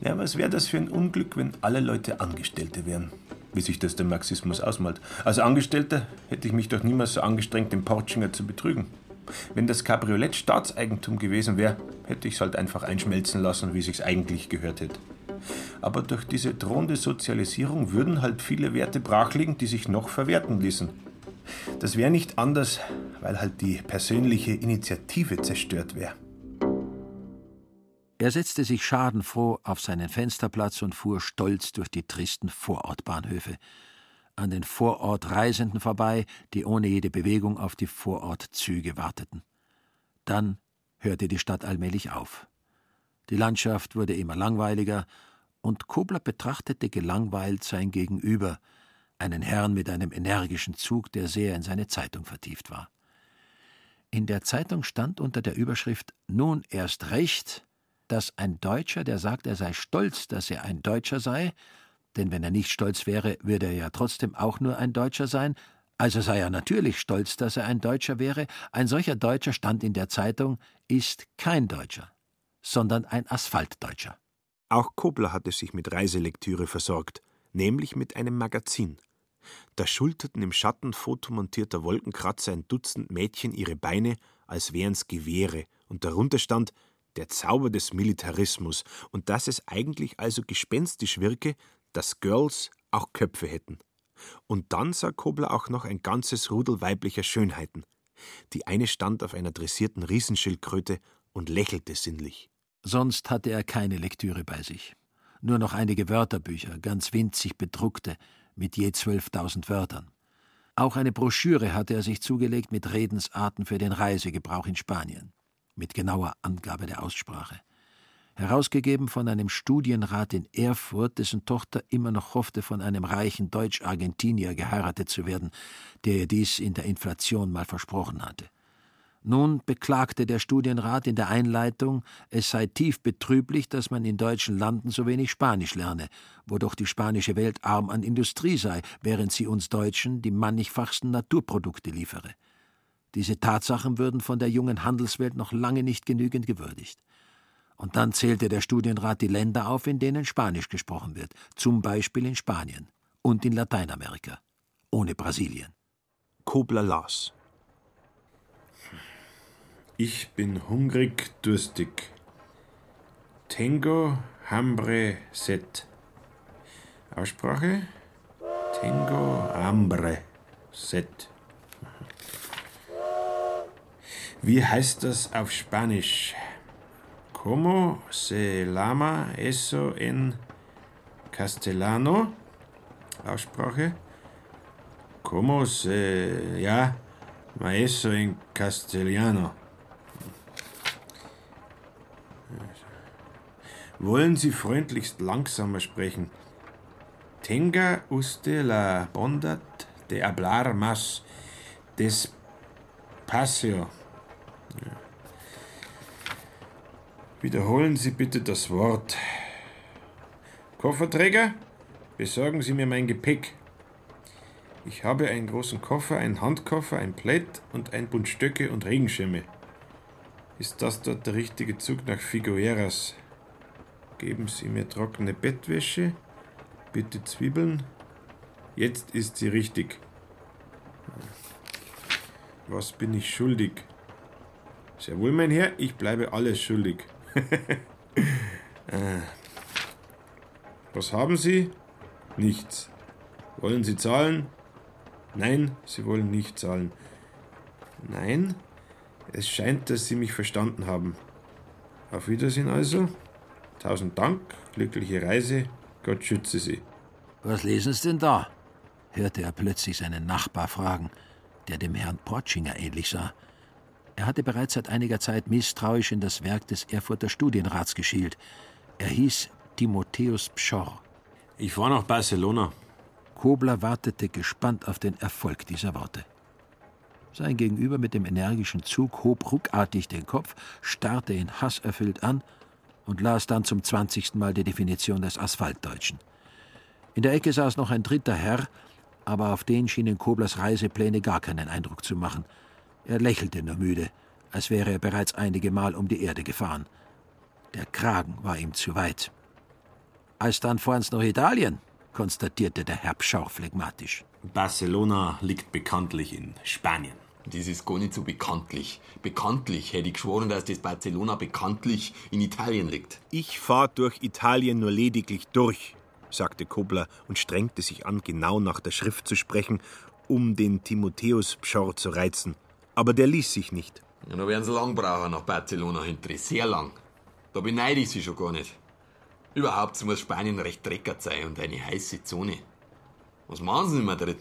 Ja, was wäre das für ein Unglück, wenn alle Leute Angestellte wären? Wie sich das der Marxismus ausmalt. Als Angestellter hätte ich mich doch niemals so angestrengt, den Portschinger zu betrügen. Wenn das Cabriolett Staatseigentum gewesen wäre, hätte ich es halt einfach einschmelzen lassen, wie sich's eigentlich gehört hätte. Aber durch diese drohende Sozialisierung würden halt viele Werte brachliegen, die sich noch verwerten ließen. Das wäre nicht anders, weil halt die persönliche Initiative zerstört wäre. Er setzte sich schadenfroh auf seinen Fensterplatz und fuhr stolz durch die tristen Vorortbahnhöfe, an den Vorortreisenden vorbei, die ohne jede Bewegung auf die Vorortzüge warteten. Dann hörte die Stadt allmählich auf. Die Landschaft wurde immer langweiliger, und Kobler betrachtete gelangweilt sein Gegenüber, einen Herrn mit einem energischen Zug, der sehr in seine Zeitung vertieft war. In der Zeitung stand unter der Überschrift Nun erst recht, dass ein Deutscher, der sagt, er sei stolz, dass er ein Deutscher sei, denn wenn er nicht stolz wäre, würde er ja trotzdem auch nur ein Deutscher sein, also sei er natürlich stolz, dass er ein Deutscher wäre, ein solcher Deutscher stand in der Zeitung, ist kein Deutscher, sondern ein Asphaltdeutscher. Auch Kobler hatte sich mit Reiselektüre versorgt, nämlich mit einem Magazin. Da schulterten im Schatten fotomontierter Wolkenkratzer ein Dutzend Mädchen ihre Beine, als wären's Gewehre, und darunter stand der Zauber des Militarismus und dass es eigentlich also gespenstisch wirke, dass Girls auch Köpfe hätten. Und dann sah Kobler auch noch ein ganzes Rudel weiblicher Schönheiten. Die eine stand auf einer dressierten Riesenschildkröte und lächelte sinnlich. Sonst hatte er keine Lektüre bei sich. Nur noch einige Wörterbücher, ganz winzig bedruckte, mit je zwölftausend Wörtern. Auch eine Broschüre hatte er sich zugelegt mit Redensarten für den Reisegebrauch in Spanien, mit genauer Angabe der Aussprache herausgegeben von einem Studienrat in Erfurt, dessen Tochter immer noch hoffte, von einem reichen Deutsch-Argentinier geheiratet zu werden, der ihr dies in der Inflation mal versprochen hatte. Nun beklagte der Studienrat in der Einleitung, es sei tief betrüblich, dass man in deutschen Landen so wenig Spanisch lerne, wo doch die spanische Welt arm an Industrie sei, während sie uns Deutschen die mannigfachsten Naturprodukte liefere. Diese Tatsachen würden von der jungen Handelswelt noch lange nicht genügend gewürdigt. Und dann zählte der Studienrat die Länder auf, in denen Spanisch gesprochen wird, zum Beispiel in Spanien und in Lateinamerika, ohne Brasilien. Kobler las. Ich bin hungrig, durstig. Tengo, hambre, set. Aussprache? Tengo, hambre, set. Wie heißt das auf Spanisch? ¿Cómo se llama eso en castellano? Aussprache. ¿Cómo se llama eso en castellano? Wollen Sie freundlichst langsamer sprechen? Tenga usted la bondad de hablar más despacio. Ja. Wiederholen Sie bitte das Wort. Kofferträger, besorgen Sie mir mein Gepäck. Ich habe einen großen Koffer, einen Handkoffer, ein Plaid und ein Bund Stöcke und Regenschirme. Ist das dort der richtige Zug nach Figueras? Geben Sie mir trockene Bettwäsche, bitte Zwiebeln. Jetzt ist sie richtig. Was bin ich schuldig? Sehr wohl, mein Herr, ich bleibe alles schuldig. Äh. Was haben Sie? Nichts. Wollen Sie zahlen? Nein, Sie wollen nicht zahlen. Nein, es scheint, dass Sie mich verstanden haben. Auf Wiedersehen also. Tausend Dank, glückliche Reise, Gott schütze Sie. Was lesen Sie denn da? hörte er plötzlich seinen Nachbar fragen, der dem Herrn Portschinger ähnlich sah. Er hatte bereits seit einiger Zeit misstrauisch in das Werk des Erfurter Studienrats geschielt. Er hieß Timotheus Pschorr. Ich war nach Barcelona. Kobler wartete gespannt auf den Erfolg dieser Worte. Sein Gegenüber mit dem energischen Zug hob ruckartig den Kopf, starrte ihn hasserfüllt an und las dann zum zwanzigsten Mal die Definition des Asphaltdeutschen. In der Ecke saß noch ein dritter Herr, aber auf den schienen Koblers Reisepläne gar keinen Eindruck zu machen – er lächelte nur müde, als wäre er bereits einige Mal um die Erde gefahren. Der Kragen war ihm zu weit. Als dann fahren's nach Italien, konstatierte der Herbschau phlegmatisch. Barcelona liegt bekanntlich in Spanien. Das ist gar nicht so bekanntlich. Bekanntlich hätte ich geschworen, dass das Barcelona bekanntlich in Italien liegt. Ich fahr durch Italien nur lediglich durch, sagte Kobler und strengte sich an, genau nach der Schrift zu sprechen, um den Timotheus Pschor zu reizen. Aber der ließ sich nicht. Ja, dann werden sie lang brauchen nach Barcelona hinter. Sehr lang. Da beneide ich sie schon gar nicht. Überhaupt muss Spanien recht dreckert sein und eine heiße Zone. Was machen Sie in Madrid?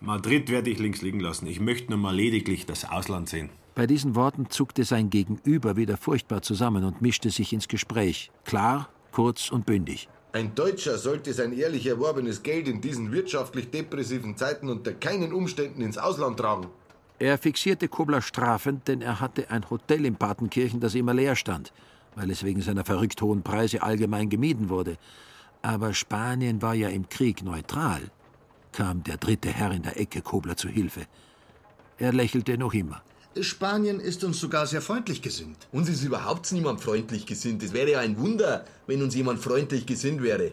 Madrid werde ich links liegen lassen. Ich möchte nur mal lediglich das Ausland sehen. Bei diesen Worten zuckte sein Gegenüber wieder furchtbar zusammen und mischte sich ins Gespräch. Klar, kurz und bündig. Ein Deutscher sollte sein ehrlich erworbenes Geld in diesen wirtschaftlich depressiven Zeiten unter keinen Umständen ins Ausland tragen. Er fixierte Kobler strafend, denn er hatte ein Hotel in Partenkirchen, das immer leer stand, weil es wegen seiner verrückt hohen Preise allgemein gemieden wurde. Aber Spanien war ja im Krieg neutral kam der dritte Herr in der Ecke Kobler zu Hilfe. Er lächelte noch immer. Spanien ist uns sogar sehr freundlich gesinnt. Uns ist überhaupt niemand freundlich gesinnt. Es wäre ja ein Wunder, wenn uns jemand freundlich gesinnt wäre.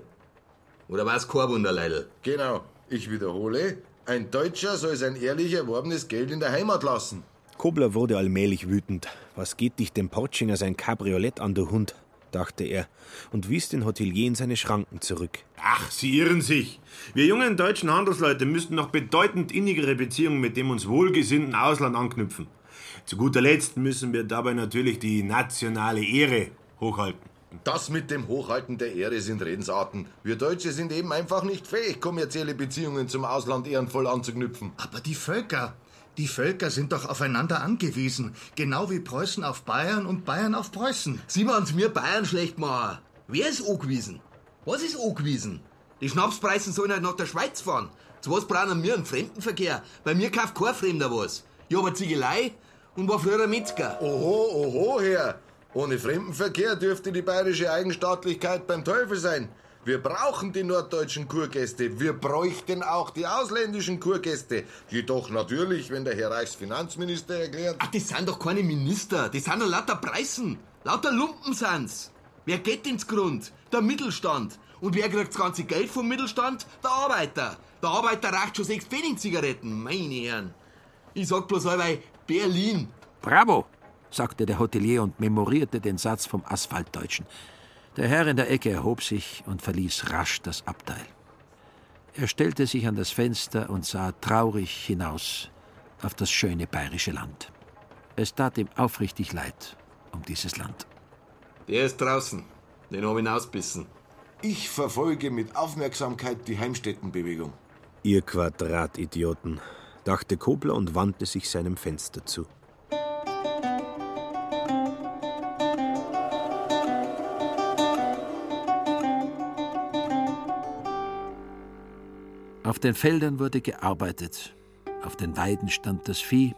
Oder war es kein Wunder, Leidl? Genau. Ich wiederhole, ein Deutscher soll sein ehrlich erworbenes Geld in der Heimat lassen. Kobler wurde allmählich wütend. Was geht dich dem Portschinger sein Cabriolett an, du Hund? dachte er und wies den Hotelier in seine Schranken zurück. Ach, Sie irren sich. Wir jungen deutschen Handelsleute müssten noch bedeutend innigere Beziehungen mit dem uns wohlgesinnten Ausland anknüpfen. Zu guter Letzt müssen wir dabei natürlich die nationale Ehre hochhalten. Das mit dem Hochhalten der Ehre sind Redensarten. Wir Deutsche sind eben einfach nicht fähig, kommerzielle Beziehungen zum Ausland ehrenvoll anzuknüpfen. Aber die Völker, die Völker sind doch aufeinander angewiesen, genau wie Preußen auf Bayern und Bayern auf Preußen. Sie wollen mir Bayern schlecht machen. Wer ist angewiesen? Was ist angewiesen? Die Schnapspreisen sollen halt nach der Schweiz fahren. Zu was brauchen wir einen Fremdenverkehr? Bei mir kauft kein Fremder was. Ich habe Ziegelei und war früher ein Metzger. Oho, oho, Herr. Ohne Fremdenverkehr dürfte die bayerische Eigenstaatlichkeit beim Teufel sein. Wir brauchen die norddeutschen Kurgäste. Wir bräuchten auch die ausländischen Kurgäste. Jedoch natürlich, wenn der Herr Reichsfinanzminister erklärt. Ach, das sind doch keine Minister. Das sind doch lauter Preisen. Lauter Lumpen sind's. Wer geht ins Grund? Der Mittelstand. Und wer kriegt das ganze Geld vom Mittelstand? Der Arbeiter. Der Arbeiter raucht schon sechs Pfennig-Zigaretten, meine Herren. Ich sag bloß allweil Berlin. Bravo, sagte der Hotelier und memorierte den Satz vom Asphaltdeutschen. Der Herr in der Ecke erhob sich und verließ rasch das Abteil. Er stellte sich an das Fenster und sah traurig hinaus auf das schöne bayerische Land. Es tat ihm aufrichtig leid um dieses Land. Der ist draußen. Den habe ich ausbissen. Ich verfolge mit Aufmerksamkeit die Heimstättenbewegung. Ihr Quadratidioten, dachte Kobler und wandte sich seinem Fenster zu. Auf den Feldern wurde gearbeitet, auf den Weiden stand das Vieh,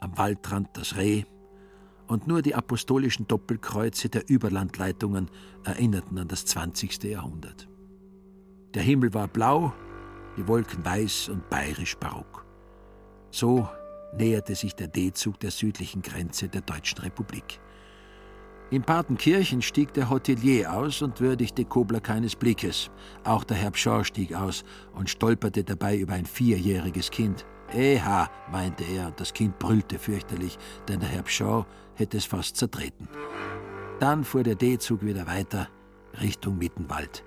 am Waldrand das Reh, und nur die apostolischen Doppelkreuze der Überlandleitungen erinnerten an das 20. Jahrhundert. Der Himmel war blau, die Wolken weiß und bayerisch barock. So näherte sich der D-Zug der südlichen Grenze der Deutschen Republik. In Partenkirchen stieg der Hotelier aus und würdigte Kobler keines Blickes. Auch der Herr Pschor stieg aus und stolperte dabei über ein vierjähriges Kind. Eha, meinte er, und das Kind brüllte fürchterlich, denn der Herr Pschor hätte es fast zertreten. Dann fuhr der D-Zug wieder weiter, Richtung Mittenwald.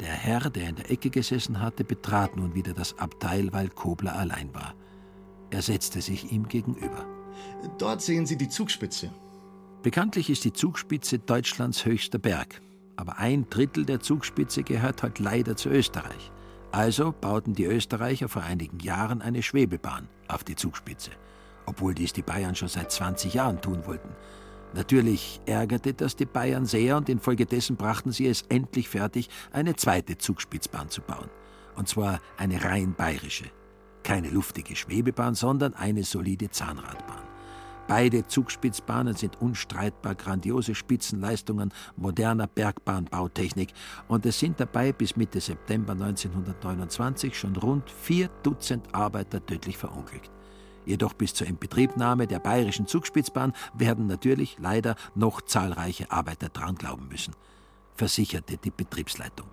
Der Herr, der in der Ecke gesessen hatte, betrat nun wieder das Abteil, weil Kobler allein war. Er setzte sich ihm gegenüber. Dort sehen Sie die Zugspitze. Bekanntlich ist die Zugspitze Deutschlands höchster Berg, aber ein Drittel der Zugspitze gehört halt leider zu Österreich. Also bauten die Österreicher vor einigen Jahren eine Schwebebahn auf die Zugspitze, obwohl dies die Bayern schon seit 20 Jahren tun wollten. Natürlich ärgerte das die Bayern sehr und infolgedessen brachten sie es endlich fertig, eine zweite Zugspitzbahn zu bauen. Und zwar eine rein bayerische. Keine luftige Schwebebahn, sondern eine solide Zahnradbahn. Beide Zugspitzbahnen sind unstreitbar grandiose Spitzenleistungen moderner Bergbahnbautechnik und es sind dabei bis Mitte September 1929 schon rund vier Dutzend Arbeiter tödlich verunglückt. Jedoch bis zur Inbetriebnahme der bayerischen Zugspitzbahn werden natürlich leider noch zahlreiche Arbeiter dran glauben müssen, versicherte die Betriebsleitung.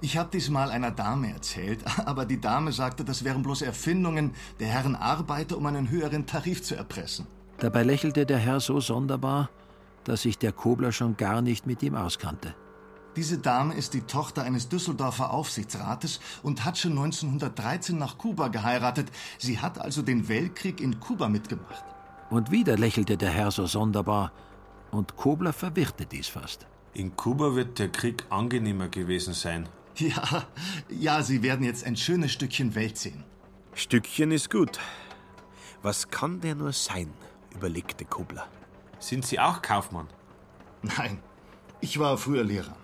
Ich habe dies mal einer Dame erzählt, aber die Dame sagte, das wären bloß Erfindungen der Herren Arbeiter, um einen höheren Tarif zu erpressen. Dabei lächelte der Herr so sonderbar, dass sich der Kobler schon gar nicht mit ihm auskannte. Diese Dame ist die Tochter eines Düsseldorfer Aufsichtsrates und hat schon 1913 nach Kuba geheiratet. Sie hat also den Weltkrieg in Kuba mitgemacht. Und wieder lächelte der Herr so sonderbar, und Kobler verwirrte dies fast. In Kuba wird der Krieg angenehmer gewesen sein. Ja, ja, Sie werden jetzt ein schönes Stückchen Welt sehen. Stückchen ist gut. Was kann der nur sein? Überlegte Kobler. Sind Sie auch Kaufmann? Nein, ich war früher Lehrer.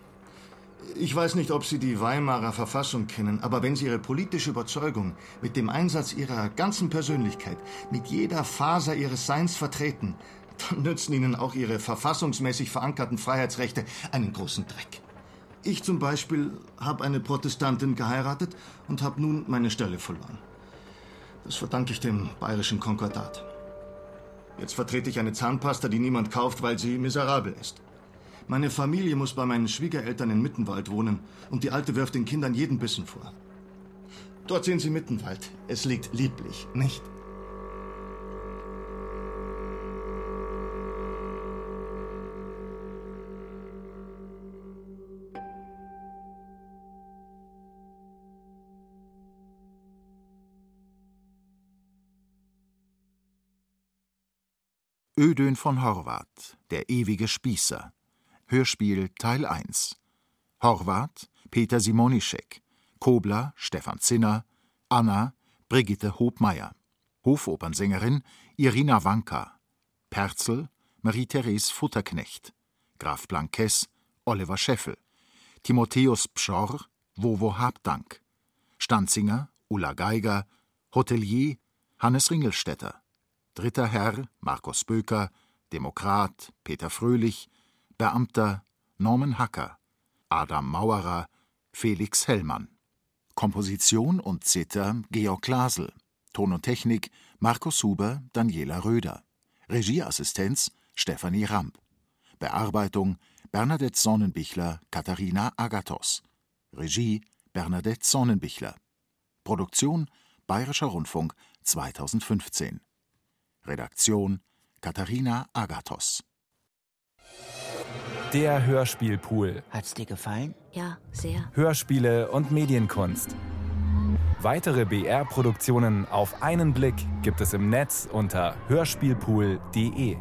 Ich weiß nicht, ob Sie die Weimarer Verfassung kennen, aber wenn Sie Ihre politische Überzeugung mit dem Einsatz Ihrer ganzen Persönlichkeit, mit jeder Faser Ihres Seins vertreten, dann nützen Ihnen auch Ihre verfassungsmäßig verankerten Freiheitsrechte einen großen Dreck. Ich zum Beispiel habe eine Protestantin geheiratet und habe nun meine Stelle verloren. Das verdanke ich dem bayerischen Konkordat. Jetzt vertrete ich eine Zahnpasta, die niemand kauft, weil sie miserabel ist. Meine Familie muss bei meinen Schwiegereltern in Mittenwald wohnen und die Alte wirft den Kindern jeden Bissen vor. Dort sehen Sie Mittenwald. Es liegt lieblich, nicht? Ödön von Horvath, der ewige Spießer. Hörspiel Teil 1. Horvath, Peter Simonischek. Kobler, Stefan Zinner. Anna, Brigitte Hobmeier. Hofopernsängerin, Irina Wanka. Perzel, Marie-Therese Futterknecht. Graf Blankes, Oliver Scheffel. Timotheus Pschorr, Wowo Habdank. Stanzinger, Ulla Geiger. Hotelier, Hannes Ringelstetter. Dritter Herr Markus Böker, Demokrat Peter Fröhlich, Beamter Norman Hacker, Adam Mauerer, Felix Hellmann. Komposition und Zither Georg Glasel. Ton und Technik Markus Huber, Daniela Röder. Regieassistenz Stefanie Ramp. Bearbeitung Bernadette Sonnenbichler, Katharina Agathos. Regie Bernadette Sonnenbichler. Produktion Bayerischer Rundfunk 2015 Redaktion Katharina Agathos. Der Hörspielpool. Hat's dir gefallen? Ja, sehr. Hörspiele und Medienkunst. Weitere BR-Produktionen auf einen Blick gibt es im Netz unter hörspielpool.de.